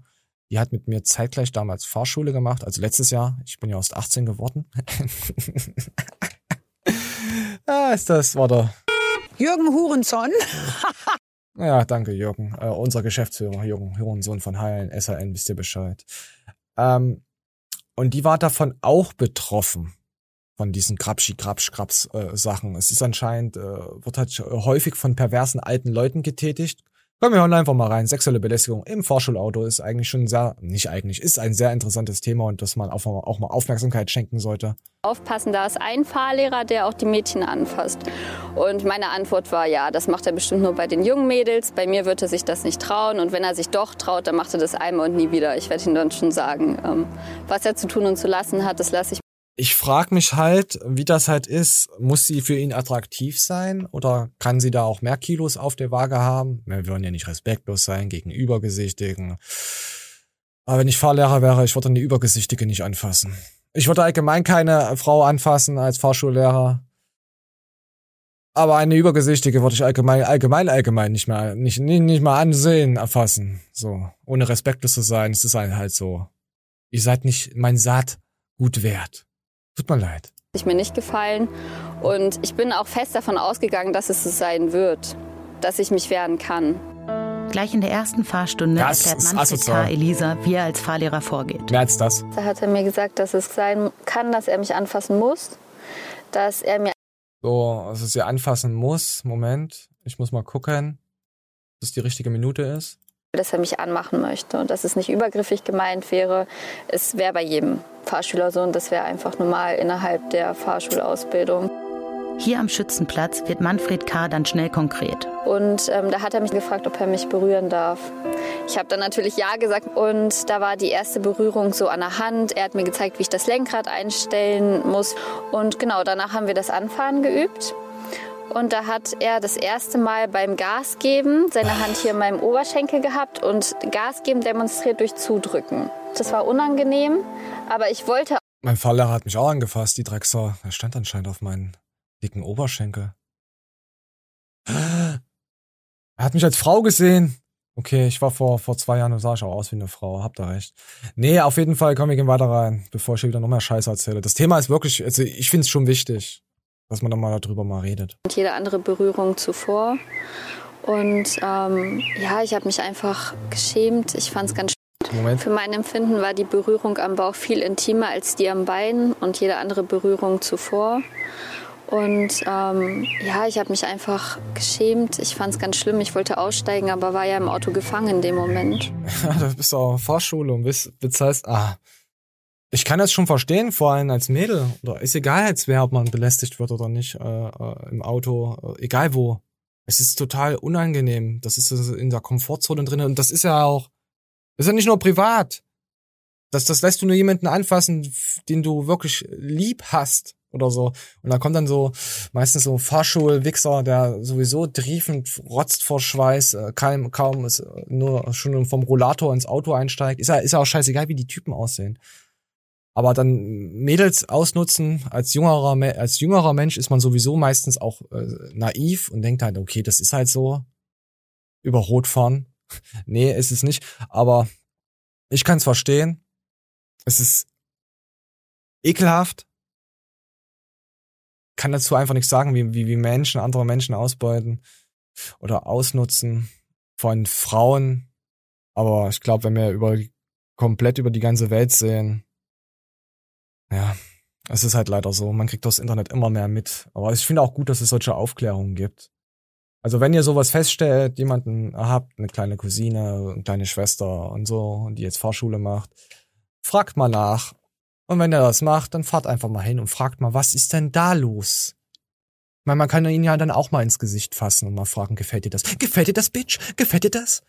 S1: die hat mit mir zeitgleich damals Fahrschule gemacht, also letztes Jahr. Ich bin ja erst 18 geworden. ah, ist das, war der.
S28: Jürgen Hurenson.
S1: Ja, danke, Jürgen. Äh, unser Geschäftsführer, Jürgen Hurensohn von Heilen, SAN, wisst ihr Bescheid. Ähm, und die war davon auch betroffen. Von diesen Krapschi, Krapsch, Kraps äh, Sachen. Es ist anscheinend, äh, wird halt häufig von perversen alten Leuten getätigt. Kommen wir einfach mal rein. Sexuelle Belästigung im Fahrschulauto ist eigentlich schon sehr, nicht eigentlich, ist ein sehr interessantes Thema und dass man auch mal, auch mal Aufmerksamkeit schenken sollte.
S29: Aufpassen, da ist ein Fahrlehrer, der auch die Mädchen anfasst. Und meine Antwort war, ja, das macht er bestimmt nur bei den jungen Mädels. Bei mir wird er sich das nicht trauen. Und wenn er sich doch traut, dann macht er das einmal und nie wieder. Ich werde ihm dann schon sagen, ähm, was er zu tun und zu lassen hat, das lasse ich
S1: ich frage mich halt, wie das halt ist. Muss sie für ihn attraktiv sein oder kann sie da auch mehr Kilos auf der Waage haben? Wir wollen ja nicht respektlos sein gegen Übergesichtigen. Aber wenn ich Fahrlehrer wäre, ich würde eine Übergesichtige nicht anfassen. Ich würde allgemein keine Frau anfassen als Fahrschullehrer. Aber eine Übergesichtige würde ich allgemein, allgemein, allgemein nicht mehr, nicht, nicht, nicht mal ansehen, erfassen. So. Ohne respektlos zu sein, es ist halt so. Ihr seid nicht mein Saat gut wert. Tut mir leid.
S29: Ist mir nicht gefallen. Und ich bin auch fest davon ausgegangen, dass es so sein wird, dass ich mich wehren kann.
S30: Gleich in der ersten Fahrstunde
S1: Das
S30: erklärt Manfred
S1: asozial.
S30: K. Elisa, wie er als Fahrlehrer vorgeht.
S1: Mehr als das.
S29: Da hat er mir gesagt, dass es sein kann, dass er mich anfassen muss, dass er mir
S1: So, dass es sie anfassen muss. Moment. Ich muss mal gucken, dass die richtige Minute ist.
S29: Dass er mich anmachen möchte und dass es nicht übergriffig gemeint wäre. Es wäre bei jedem Fahrschüler so und das wäre einfach normal innerhalb der Fahrschulausbildung.
S30: Hier am Schützenplatz wird Manfred K. dann schnell konkret.
S29: Und ähm, da hat er mich gefragt, ob er mich berühren darf. Ich habe dann natürlich Ja gesagt und da war die erste Berührung so an der Hand. Er hat mir gezeigt, wie ich das Lenkrad einstellen muss. Und genau danach haben wir das Anfahren geübt. Und da hat er das erste Mal beim Gas geben seine Hand hier in meinem Oberschenkel gehabt und Gas geben demonstriert durch Zudrücken. Das war unangenehm, aber ich wollte
S1: Mein Fahrlehrer hat mich auch angefasst, die Drecksau. Er stand anscheinend auf meinen dicken Oberschenkel. Er hat mich als Frau gesehen. Okay, ich war vor, vor zwei Jahren und sah ich auch aus wie eine Frau, habt ihr recht. Nee, auf jeden Fall komm, wir gehen weiter rein, bevor ich hier wieder noch mehr Scheiße erzähle. Das Thema ist wirklich, also ich finde es schon wichtig, dass man da mal darüber mal redet.
S29: und jede andere Berührung zuvor. Und ähm, ja, ich habe mich einfach geschämt. Ich fand es ganz
S1: Moment.
S29: Für mein Empfinden war die Berührung am Bauch viel intimer als die am Bein und jede andere Berührung zuvor. Und ähm, ja, ich habe mich einfach geschämt. Ich fand es ganz schlimm. Ich wollte aussteigen, aber war ja im Auto gefangen in dem Moment.
S1: Ja, du bist auch Fahrschule und bist, bezahlst, ah. Ich kann das schon verstehen, vor allem als Mädel. Oder ist egal jetzt wer, ob man belästigt wird oder nicht, äh, äh, im Auto, äh, egal wo. Es ist total unangenehm. Das ist in der Komfortzone drin. Und das ist ja auch, das ist ja nicht nur privat. Das, das lässt du nur jemanden anfassen, den du wirklich lieb hast oder so. Und da kommt dann so meistens so ein Fahrschulwichser, der sowieso triefend rotzt vor Schweiß, äh, kaum, kaum ist äh, nur schon vom Rollator ins Auto einsteigt. Ist ja, ist ja auch scheißegal, wie die Typen aussehen. Aber dann Mädels ausnutzen, als jüngerer, als jüngerer Mensch ist man sowieso meistens auch äh, naiv und denkt halt, okay, das ist halt so. Über Rot fahren. nee, ist es nicht. Aber ich kann es verstehen. Es ist ekelhaft. Kann dazu einfach nichts sagen, wie, wie, wie Menschen andere Menschen ausbeuten oder ausnutzen von Frauen. Aber ich glaube, wenn wir über komplett über die ganze Welt sehen, ja, es ist halt leider so. Man kriegt das Internet immer mehr mit. Aber ich finde auch gut, dass es solche Aufklärungen gibt. Also wenn ihr sowas feststellt, jemanden habt, eine kleine Cousine, eine kleine Schwester und so, die jetzt Fahrschule macht, fragt mal nach. Und wenn er das macht, dann fahrt einfach mal hin und fragt mal, was ist denn da los? Ich meine, man kann ihn ja dann auch mal ins Gesicht fassen und mal fragen, gefällt dir das? Gefällt dir das, Bitch? Gefällt dir das?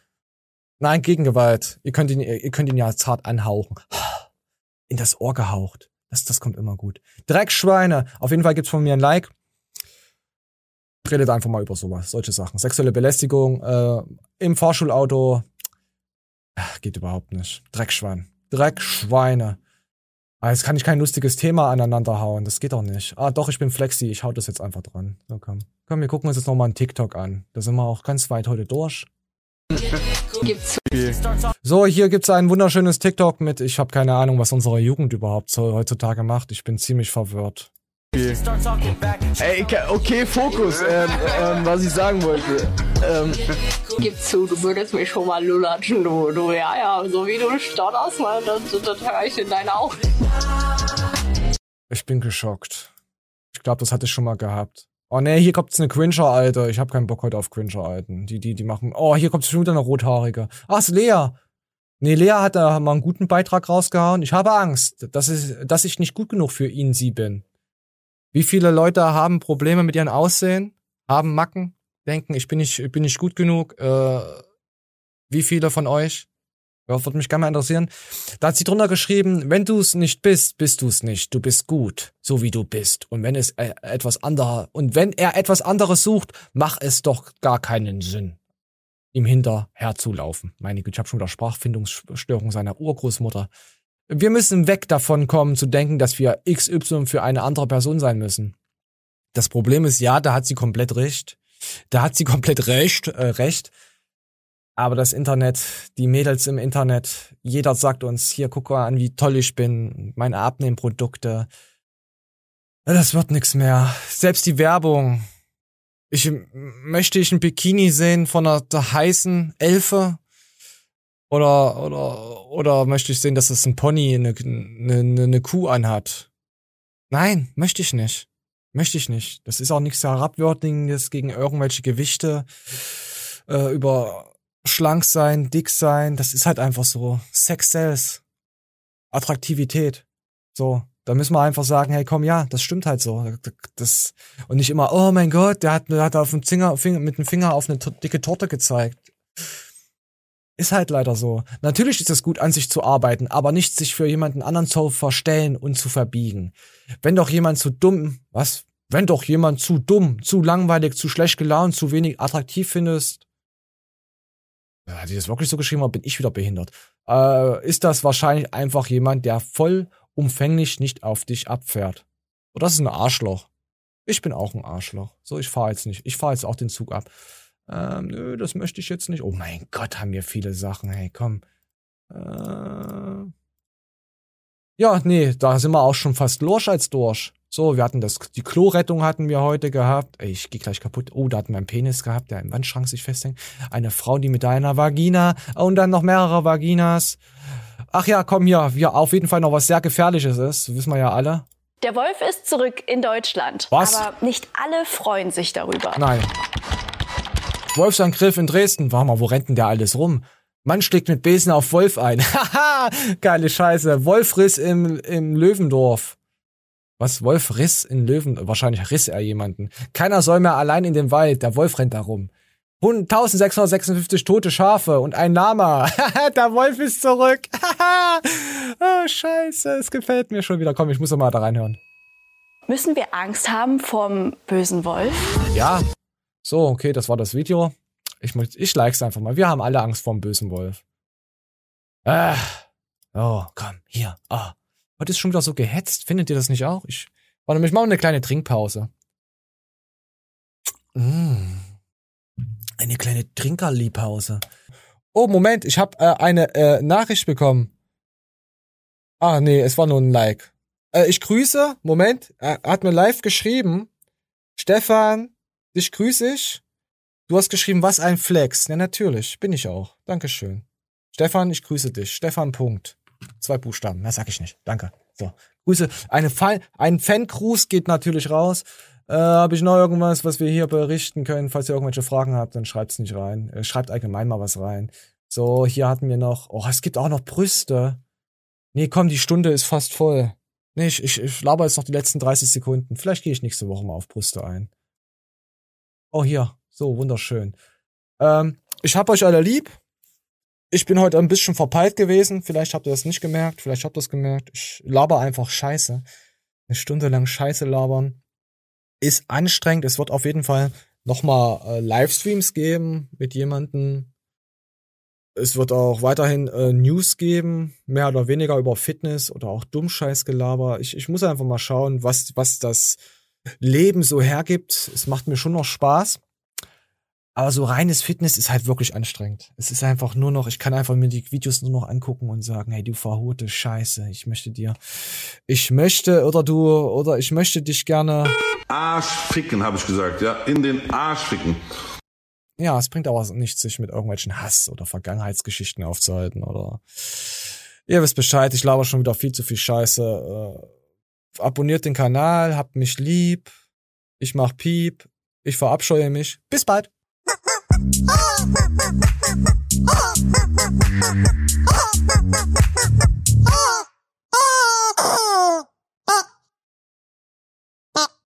S1: Nein, Gegengewalt. Ihr könnt ihn, ihr könnt ihn ja zart anhauchen. In das Ohr gehaucht. Das, das kommt immer gut. Dreckschweine. Auf jeden Fall gibt's von mir ein Like. Redet einfach mal über sowas, solche Sachen. Sexuelle Belästigung äh, im Fahrschulauto. Ach, geht überhaupt nicht. Dreckschwein. Dreckschweine. Ah, jetzt kann ich kein lustiges Thema aneinander hauen. Das geht doch nicht. Ah, doch, ich bin flexi. Ich hau das jetzt einfach dran. So, komm. Komm, wir gucken uns jetzt nochmal einen TikTok an. Da sind wir auch ganz weit heute durch.
S31: Gibt's
S1: So, hier gibt's ein wunderschönes TikTok mit, ich habe keine Ahnung, was unsere Jugend überhaupt so heutzutage macht. Ich bin ziemlich verwirrt.
S32: Ey, okay, Fokus. Ähm, ähm, was ich sagen wollte. Ähm,
S31: Gib zu, du würdest mich schon mal lulatschen, du, du, ja, ja, so wie du stotterst, man, das, das höre ich in deinen Augen.
S1: Ich bin geschockt. Ich glaube, das hatte ich schon mal gehabt. Oh nee, hier kommt's eine Cringer, Alter. Ich habe keinen Bock heute auf Cringer, Alten. Die, die, die machen. Oh, hier kommt schon wieder eine rothaarige. Ach, ist Lea. Nee, Lea hat da mal einen guten Beitrag rausgehauen. Ich habe Angst, dass ich, dass ich nicht gut genug für ihn, sie bin. Wie viele Leute haben Probleme mit ihrem Aussehen, haben Macken, denken, ich bin nicht, ich bin nicht gut genug. Äh, wie viele von euch? Ja, würde mich gerne mal interessieren. Da hat sie drunter geschrieben, wenn du es nicht bist, bist du es nicht. Du bist gut, so wie du bist. Und wenn es äh, etwas anderes, und wenn er etwas anderes sucht, mach es doch gar keinen Sinn, ihm hinterher zu laufen. Meine Güte, ich habe schon wieder Sprachfindungsstörung seiner Urgroßmutter. Wir müssen weg davon kommen, zu denken, dass wir XY für eine andere Person sein müssen. Das Problem ist, ja, da hat sie komplett recht. Da hat sie komplett recht, äh, recht. Aber das Internet, die Mädels im Internet, jeder sagt uns, hier, guck mal an, wie toll ich bin, meine Abnehmprodukte. Das wird nix mehr. Selbst die Werbung. Ich möchte ich ein Bikini sehen von einer heißen Elfe? Oder, oder, oder möchte ich sehen, dass es ein Pony eine, eine, eine Kuh anhat? Nein, möchte ich nicht. Möchte ich nicht. Das ist auch nichts Herabwürdigendes gegen irgendwelche Gewichte, äh, über schlank sein, dick sein. Das ist halt einfach so. Sex sells. Attraktivität. So. Da müssen wir einfach sagen, hey, komm, ja, das stimmt halt so. Das, und nicht immer, oh mein Gott, der hat, der hat auf dem Finger, mit dem Finger auf eine dicke Torte gezeigt. Ist halt leider so. Natürlich ist es gut, an sich zu arbeiten, aber nicht sich für jemanden anderen zu verstellen und zu verbiegen. Wenn doch jemand zu dumm, was? Wenn doch jemand zu dumm, zu langweilig, zu schlecht gelaunt, zu wenig attraktiv findest, hat die das wirklich so geschrieben oder bin ich wieder behindert? Äh, ist das wahrscheinlich einfach jemand, der vollumfänglich nicht auf dich abfährt. Oder das ist ein Arschloch. Ich bin auch ein Arschloch. So, ich fahre jetzt nicht. Ich fahre jetzt auch den Zug ab. Ähm, nö, das möchte ich jetzt nicht. Oh mein Gott, haben wir viele Sachen. Hey, komm. Äh, ja, nee, da sind wir auch schon fast durch als durch. So, wir hatten das, die Klorettung hatten wir heute gehabt. Ey, ich geh gleich kaputt. Oh, da hatten wir einen Penis gehabt, der im Wandschrank sich festhängt. Eine Frau, die mit einer Vagina und dann noch mehrere Vaginas. Ach ja, komm hier, wir auf jeden Fall noch was sehr Gefährliches ist. Wissen wir ja alle.
S33: Der Wolf ist zurück in Deutschland.
S1: Was?
S33: Aber nicht alle freuen sich darüber.
S1: Nein. Wolfsangriff in Dresden. Warte mal, wo rennt denn der alles rum? Mann schlägt mit Besen auf Wolf ein. Haha, geile Scheiße. Wolfriss im, im Löwendorf. Was? Wolf riss in Löwen? Wahrscheinlich riss er jemanden. Keiner soll mehr allein in den Wald. Der Wolf rennt da rum. 1656 tote Schafe und ein Lama. der Wolf ist zurück. oh, scheiße. Es gefällt mir schon wieder. Komm, ich muss noch mal da reinhören.
S33: Müssen wir Angst haben vom bösen Wolf?
S1: Ja. So, okay, das war das Video. Ich, ich like's einfach mal. Wir haben alle Angst vor dem bösen Wolf. Ah. Oh, komm, hier. Ah. Heute ist schon wieder so gehetzt. Findet ihr das nicht auch? Ich, warte mal, ich mache eine kleine Trinkpause. Mm. Eine kleine Trinkerliebpause. Oh, Moment, ich habe äh, eine äh, Nachricht bekommen. Ah, nee, es war nur ein Like. Äh, ich grüße, Moment, er hat mir live geschrieben. Stefan, dich grüße ich. Du hast geschrieben, was ein Flex. Ja, natürlich, bin ich auch. Dankeschön. Stefan, ich grüße dich. Stefan, Punkt. Zwei Buchstaben, mehr sag ich nicht. Danke. So, Grüße. Eine Fa ein Fan-Gruß geht natürlich raus. Äh, Habe ich noch irgendwas, was wir hier berichten können? Falls ihr irgendwelche Fragen habt, dann schreibt's nicht rein. Äh, schreibt allgemein mal was rein. So, hier hatten wir noch. Oh, es gibt auch noch Brüste. Nee, komm, die Stunde ist fast voll. Nee, ich, ich, ich laber jetzt noch die letzten 30 Sekunden. Vielleicht gehe ich nächste Woche mal auf Brüste ein. Oh, hier. So, wunderschön. Ähm, ich hab euch alle lieb. Ich bin heute ein bisschen verpeilt gewesen. Vielleicht habt ihr das nicht gemerkt. Vielleicht habt ihr es gemerkt. Ich laber einfach Scheiße. Eine Stunde lang Scheiße labern. Ist anstrengend. Es wird auf jeden Fall nochmal äh, Livestreams geben mit jemandem. Es wird auch weiterhin äh, News geben, mehr oder weniger über Fitness oder auch Dummscheißgelaber. Ich, ich muss einfach mal schauen, was, was das Leben so hergibt. Es macht mir schon noch Spaß. Aber so reines Fitness ist halt wirklich anstrengend. Es ist einfach nur noch, ich kann einfach mir die Videos nur noch angucken und sagen, hey, du verhote Scheiße, ich möchte dir, ich möchte, oder du, oder ich möchte dich gerne.
S34: Arsch ficken, habe ich gesagt, ja, in den Arsch ficken.
S1: Ja, es bringt aber nichts, sich mit irgendwelchen Hass oder Vergangenheitsgeschichten aufzuhalten oder, ihr wisst Bescheid, ich laber schon wieder viel zu viel Scheiße. Äh, abonniert den Kanal, habt mich lieb, ich mach Piep, ich verabscheue mich. Bis bald.
S35: Oh!